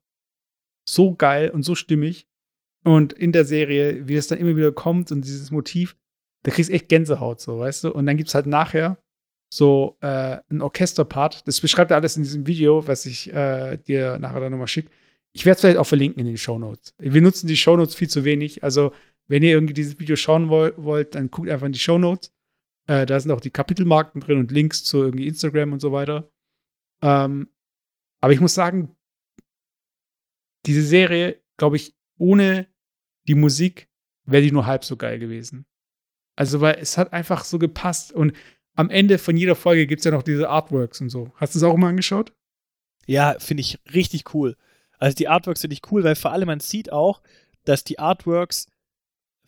so geil und so stimmig. Und in der Serie, wie es dann immer wieder kommt und dieses Motiv, da kriegst du echt Gänsehaut, so, weißt du? Und dann gibt's halt nachher so äh, ein Orchesterpart. Das beschreibt er alles in diesem Video, was ich äh, dir nachher dann nochmal schicke. Ich werde es vielleicht auch verlinken in den Shownotes. Wir nutzen die Shownotes viel zu wenig. Also, wenn ihr irgendwie dieses Video schauen woll wollt, dann guckt einfach in die Shownotes. Äh, da sind auch die Kapitelmarken drin und Links zu irgendwie Instagram und so weiter. Ähm, Aber ich muss sagen, diese Serie, glaube ich, ohne die Musik wäre die nur halb so geil gewesen. Also, weil es hat einfach so gepasst. Und am Ende von jeder Folge gibt es ja noch diese Artworks und so. Hast du es auch mal angeschaut? Ja, finde ich richtig cool. Also die Artworks finde ich cool, weil vor allem man sieht auch, dass die Artworks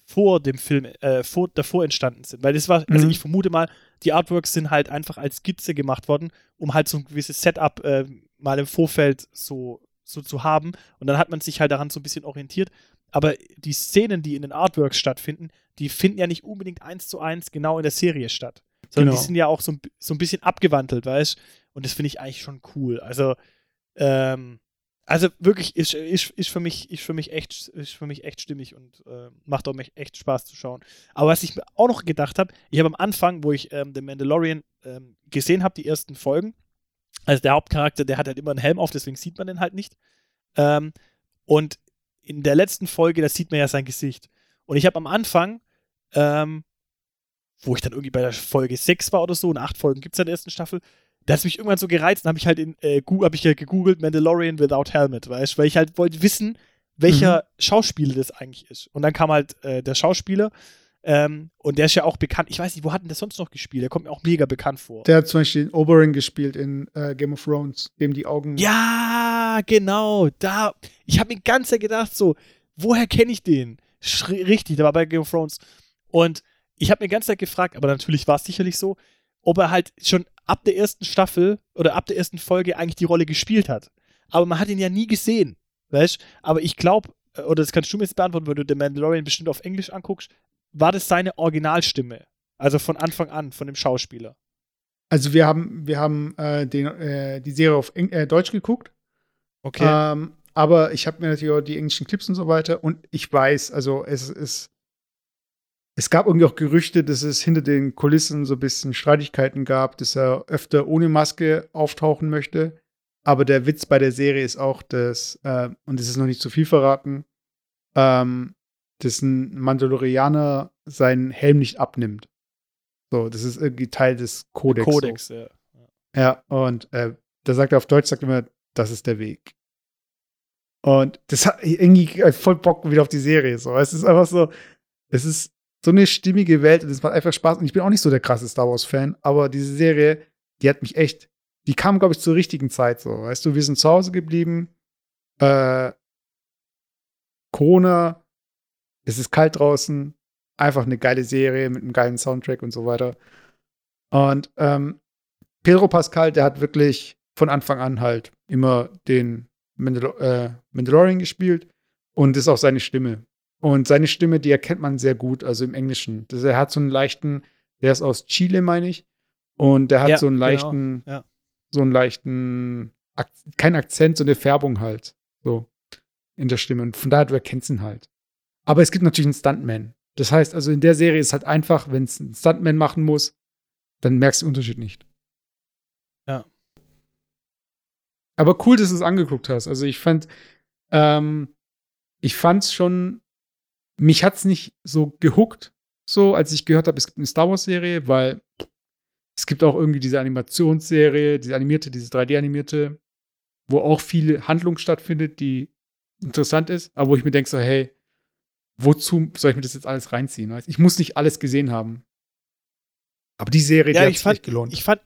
vor dem Film, äh, vor, davor entstanden sind. Weil das war, also Mhm. ich vermute mal, die Artworks sind halt einfach als Skizze gemacht worden, um halt so ein gewisses Setup äh, mal im Vorfeld so, so zu haben. Und dann hat man sich halt daran so ein bisschen orientiert. Aber die Szenen, die in den Artworks stattfinden, die finden ja nicht unbedingt eins zu eins genau in der Serie statt. Sondern Genau. die sind ja auch so, ein- so ein bisschen abgewandelt, weißt Und das finde ich eigentlich schon cool. Also, ähm, also wirklich ist, ist, ist, für mich, ist, für mich echt, ist für mich echt stimmig und äh, macht auch mich echt Spaß zu schauen. Aber was ich mir auch noch gedacht habe, ich habe am Anfang, wo ich ähm, The Mandalorian ähm, gesehen habe, die ersten Folgen, also der Hauptcharakter, der hat halt immer einen Helm auf, deswegen sieht man den halt nicht. Ähm, und in der letzten Folge, da sieht man ja sein Gesicht. Und ich habe am Anfang, ähm, wo ich dann irgendwie bei der Folge 6 war oder so, und acht Folgen gibt es in der ersten Staffel, da hat mich irgendwann so gereizt, dann habe ich halt in, äh, hab ich halt gegoogelt Mandalorian without Helmet, weißt weil ich halt wollte wissen, welcher Schauspieler das eigentlich ist. Und dann kam halt äh, der Schauspieler, ähm, und der ist ja auch bekannt. Ich weiß nicht, wo hat denn der sonst noch gespielt? Der kommt mir auch mega bekannt vor. Der hat zum Beispiel den Oberyn gespielt in äh, Game of Thrones, dem die Augen. Ja, genau. Da. Ich habe mir ganz gedacht, so, woher kenne ich den? Schri richtig, der war bei Game of Thrones. Und ich habe mir ganz Zeit gefragt, aber natürlich war es sicherlich so, ob er halt schon ab der ersten Staffel oder ab der ersten Folge eigentlich die Rolle gespielt hat. Aber man hat ihn ja nie gesehen, weißt? Aber ich glaube, oder das kannst du mir jetzt beantworten, wenn du The Mandalorian bestimmt auf Englisch anguckst, war das seine Originalstimme? Also von Anfang an, von dem Schauspieler. Also wir haben, wir haben äh, den, äh, die Serie auf Eng äh, Deutsch geguckt. Okay. Ähm, aber ich habe mir natürlich auch die englischen Clips und so weiter und ich weiß, also es ist. Es gab irgendwie auch Gerüchte, dass es hinter den Kulissen so ein bisschen Streitigkeiten gab, dass er öfter ohne Maske auftauchen möchte. Aber der Witz bei der Serie ist auch, dass, äh, und es ist noch nicht zu viel verraten, ähm, dass ein Mandalorianer seinen Helm nicht abnimmt. So, das ist irgendwie Teil des Kodex. so. Codex, ja. Ja, und äh, da sagt er auf Deutsch, sagt er immer, das ist der Weg. Und das hat irgendwie voll Bock wieder auf die Serie. So. Es ist einfach so, es ist so eine stimmige Welt und es macht einfach Spaß. Und ich bin auch nicht so der krasse Star Wars-Fan, aber diese Serie, die hat mich echt, die kam, glaube ich, zur richtigen Zeit so. Weißt du, wir sind zu Hause geblieben, äh, Corona, es ist kalt draußen, einfach eine geile Serie mit einem geilen Soundtrack und so weiter. Und ähm, Pedro Pascal, der hat wirklich von Anfang an halt immer den Mandalo äh, Mandalorian gespielt und ist auch seine Stimme. Und seine Stimme, die erkennt man sehr gut, also im Englischen. Das, er hat so einen leichten, der ist aus Chile, meine ich. Und der hat Ja, so einen genau, leichten, ja. so einen leichten, Ak kein Akzent, so eine Färbung halt. So in der Stimme. Und von daher, du erkennst ihn halt. Aber es gibt natürlich einen Stuntman. Das heißt, also in der Serie ist halt einfach, wenn es ein Stuntman machen muss, dann merkst du den Unterschied nicht. Ja. Aber cool, dass du es angeguckt hast. Also ich fand, ähm, ich fand's schon, mich hat's nicht so gehuckt, so als ich gehört habe, es gibt eine Star Wars Serie, weil es gibt auch irgendwie diese Animationsserie, diese animierte, diese 3D-animierte, wo auch viel Handlung stattfindet, die interessant ist, aber wo ich mir denke so, hey, wozu soll ich mir das jetzt alles reinziehen? Ich muss nicht alles gesehen haben. Aber die Serie, Ja, die hat ich sich gelohnt. ich fand,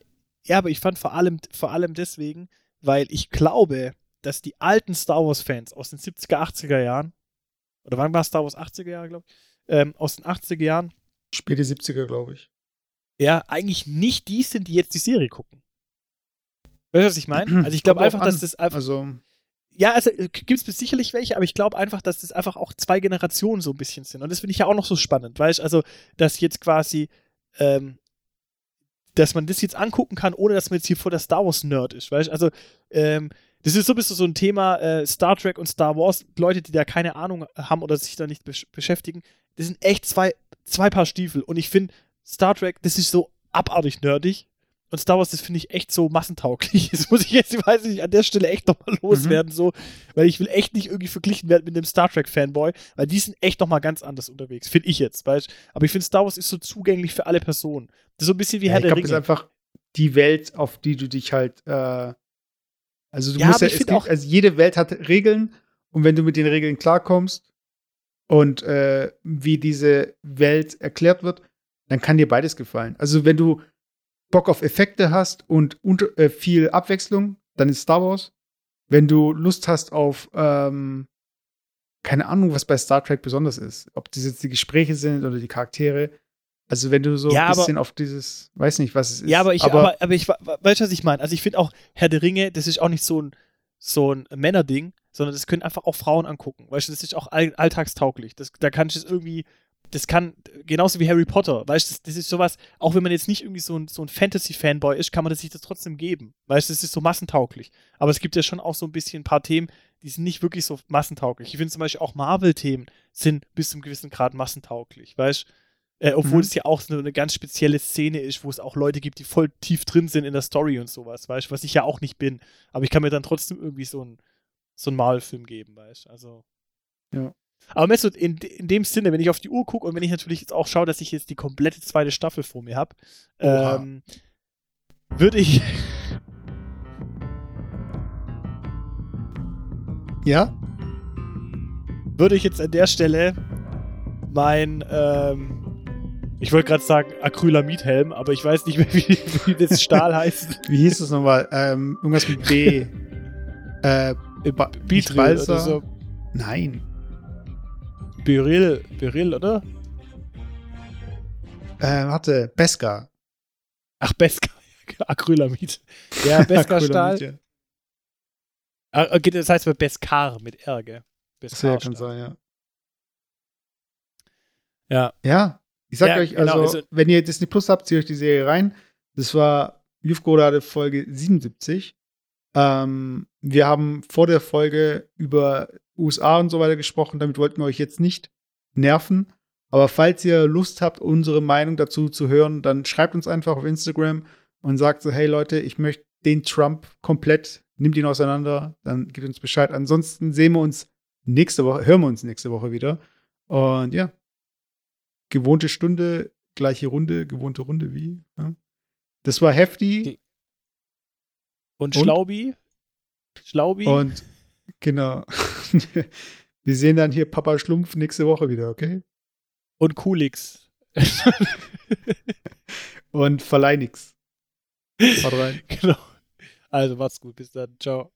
ja, aber ich fand vor allem, vor allem deswegen, weil ich glaube, dass die alten Star Wars-Fans aus den 70er, 80er Jahren, oder wann war Star Wars 80er Jahre, glaube ich, ähm, aus den 80er Jahren, Späte 70er, glaube ich. ja, eigentlich nicht die sind, die jetzt die Serie gucken. Weißt du, was ich meine? Also ich glaube einfach, dass das einfach, Also, ja, also gibt es sicherlich welche, aber ich glaube einfach, dass das einfach auch zwei Generationen so ein bisschen sind. Und das finde ich ja auch noch so spannend, weißt du? Also, dass jetzt quasi, ähm, dass man das jetzt angucken kann, ohne dass man jetzt hier vor der Star Wars-Nerd ist, weißt du? Also, ähm, das ist so ein bisschen so ein Thema äh, Star Trek und Star Wars. Leute, die da keine Ahnung haben oder sich da nicht besch beschäftigen, das sind echt zwei, zwei Paar Stiefel. Und ich finde, Star Trek, das ist so abartig nerdig. Und Star Wars, das finde ich echt so massentauglich. Das muss ich jetzt, ich weiß nicht, an der Stelle echt nochmal loswerden, so, weil ich will echt nicht irgendwie verglichen werden mit dem Star Trek-Fanboy, weil die sind echt nochmal ganz anders unterwegs, finde ich jetzt, weißt Aber ich finde, Star Wars ist so zugänglich für alle Personen. Das ist so ein bisschen wie ja, Herr ich der glaube, das ist Ringe. einfach die Welt, auf die du dich halt äh, Also du Ja, musst ja, ich es gibt, auch- also jede Welt hat Regeln und wenn du mit den Regeln klarkommst und äh, wie diese Welt erklärt wird, dann kann dir beides gefallen. Also wenn du Bock auf Effekte hast und unter, äh, viel Abwechslung, dann ist Star Wars. Wenn du Lust hast auf ähm, keine Ahnung, was bei Star Trek besonders ist, ob das jetzt die Gespräche sind oder die Charaktere. Also wenn du so Ja, ein aber- bisschen auf dieses, weiß nicht, was es ist. Ja, aber ich, aber, aber, ich, weißt du, was ich meine? Also ich finde auch Herr der Ringe, das ist auch nicht so ein, so ein Männerding, sondern das können einfach auch Frauen angucken. Weißt du, das ist auch all, alltagstauglich. Das, da kann ich es irgendwie, das kann, genauso wie Harry Potter, weißt du, das, das ist sowas, auch wenn man jetzt nicht irgendwie so ein, so ein Fantasy-Fanboy ist, kann man das sich das trotzdem geben. Weißt du, das ist so massentauglich. Aber es gibt ja schon auch so ein bisschen ein paar Themen, die sind nicht wirklich so massentauglich. Ich finde zum Beispiel auch Marvel-Themen sind bis zu einem gewissen Grad massentauglich, weißt du? Äh, obwohl Mhm. es ja auch so eine ganz spezielle Szene ist, wo es auch Leute gibt, die voll tief drin sind in der Story und sowas, weißt du, was ich ja auch nicht bin. Aber ich kann mir dann trotzdem irgendwie so einen so einen Marvel-Film geben, weißt du. Also. Ja. Aber Mesut, in, in dem Sinne, wenn ich auf die Uhr gucke und wenn ich natürlich jetzt auch schaue, dass ich jetzt die komplette zweite Staffel vor mir habe, ähm, würde ich. ja, würde ich jetzt an der Stelle mein, ähm, ich wollte gerade sagen Acrylamidhelm, aber ich weiß nicht mehr, wie, wie das Stahl heißt. wie hieß es nochmal? Ähm, irgendwas mit B. äh, Bitril oder so. Nein. Beryl, Beryl, oder? Äh, warte, Beska. Ach, Beska. Acrylamid. Ja, Beska-Stahl. Ja. Ah, okay, das heißt bei Beskar mit R, gell? Sehr kann Beskar-Stahl. sein, ja. Ja. Ja, ich sag Ja, euch, genau, also, also- wenn ihr Disney Plus habt, zieht euch die Serie rein. Das war Jufgrade Folge 77. Ähm, wir haben vor der Folge über USA und so weiter gesprochen. Damit wollten wir euch jetzt nicht nerven. Aber falls ihr Lust habt, unsere Meinung dazu zu hören, dann schreibt uns einfach auf Instagram und sagt so, hey Leute, ich möchte den Trump komplett, nimmt ihn auseinander, dann gebt uns Bescheid. Ansonsten sehen wir uns nächste Woche, hören wir uns nächste Woche wieder. Und ja, gewohnte Stunde, gleiche Runde, gewohnte Runde wie. Ja. Das war heftig Und? Schlaubi? Schlaubi? und genau. Wir sehen dann hier Papa Schlumpf nächste Woche wieder, okay? und Kulix. Und verleih nix. Haut rein. genau. Also macht's gut, bis dann. Ciao.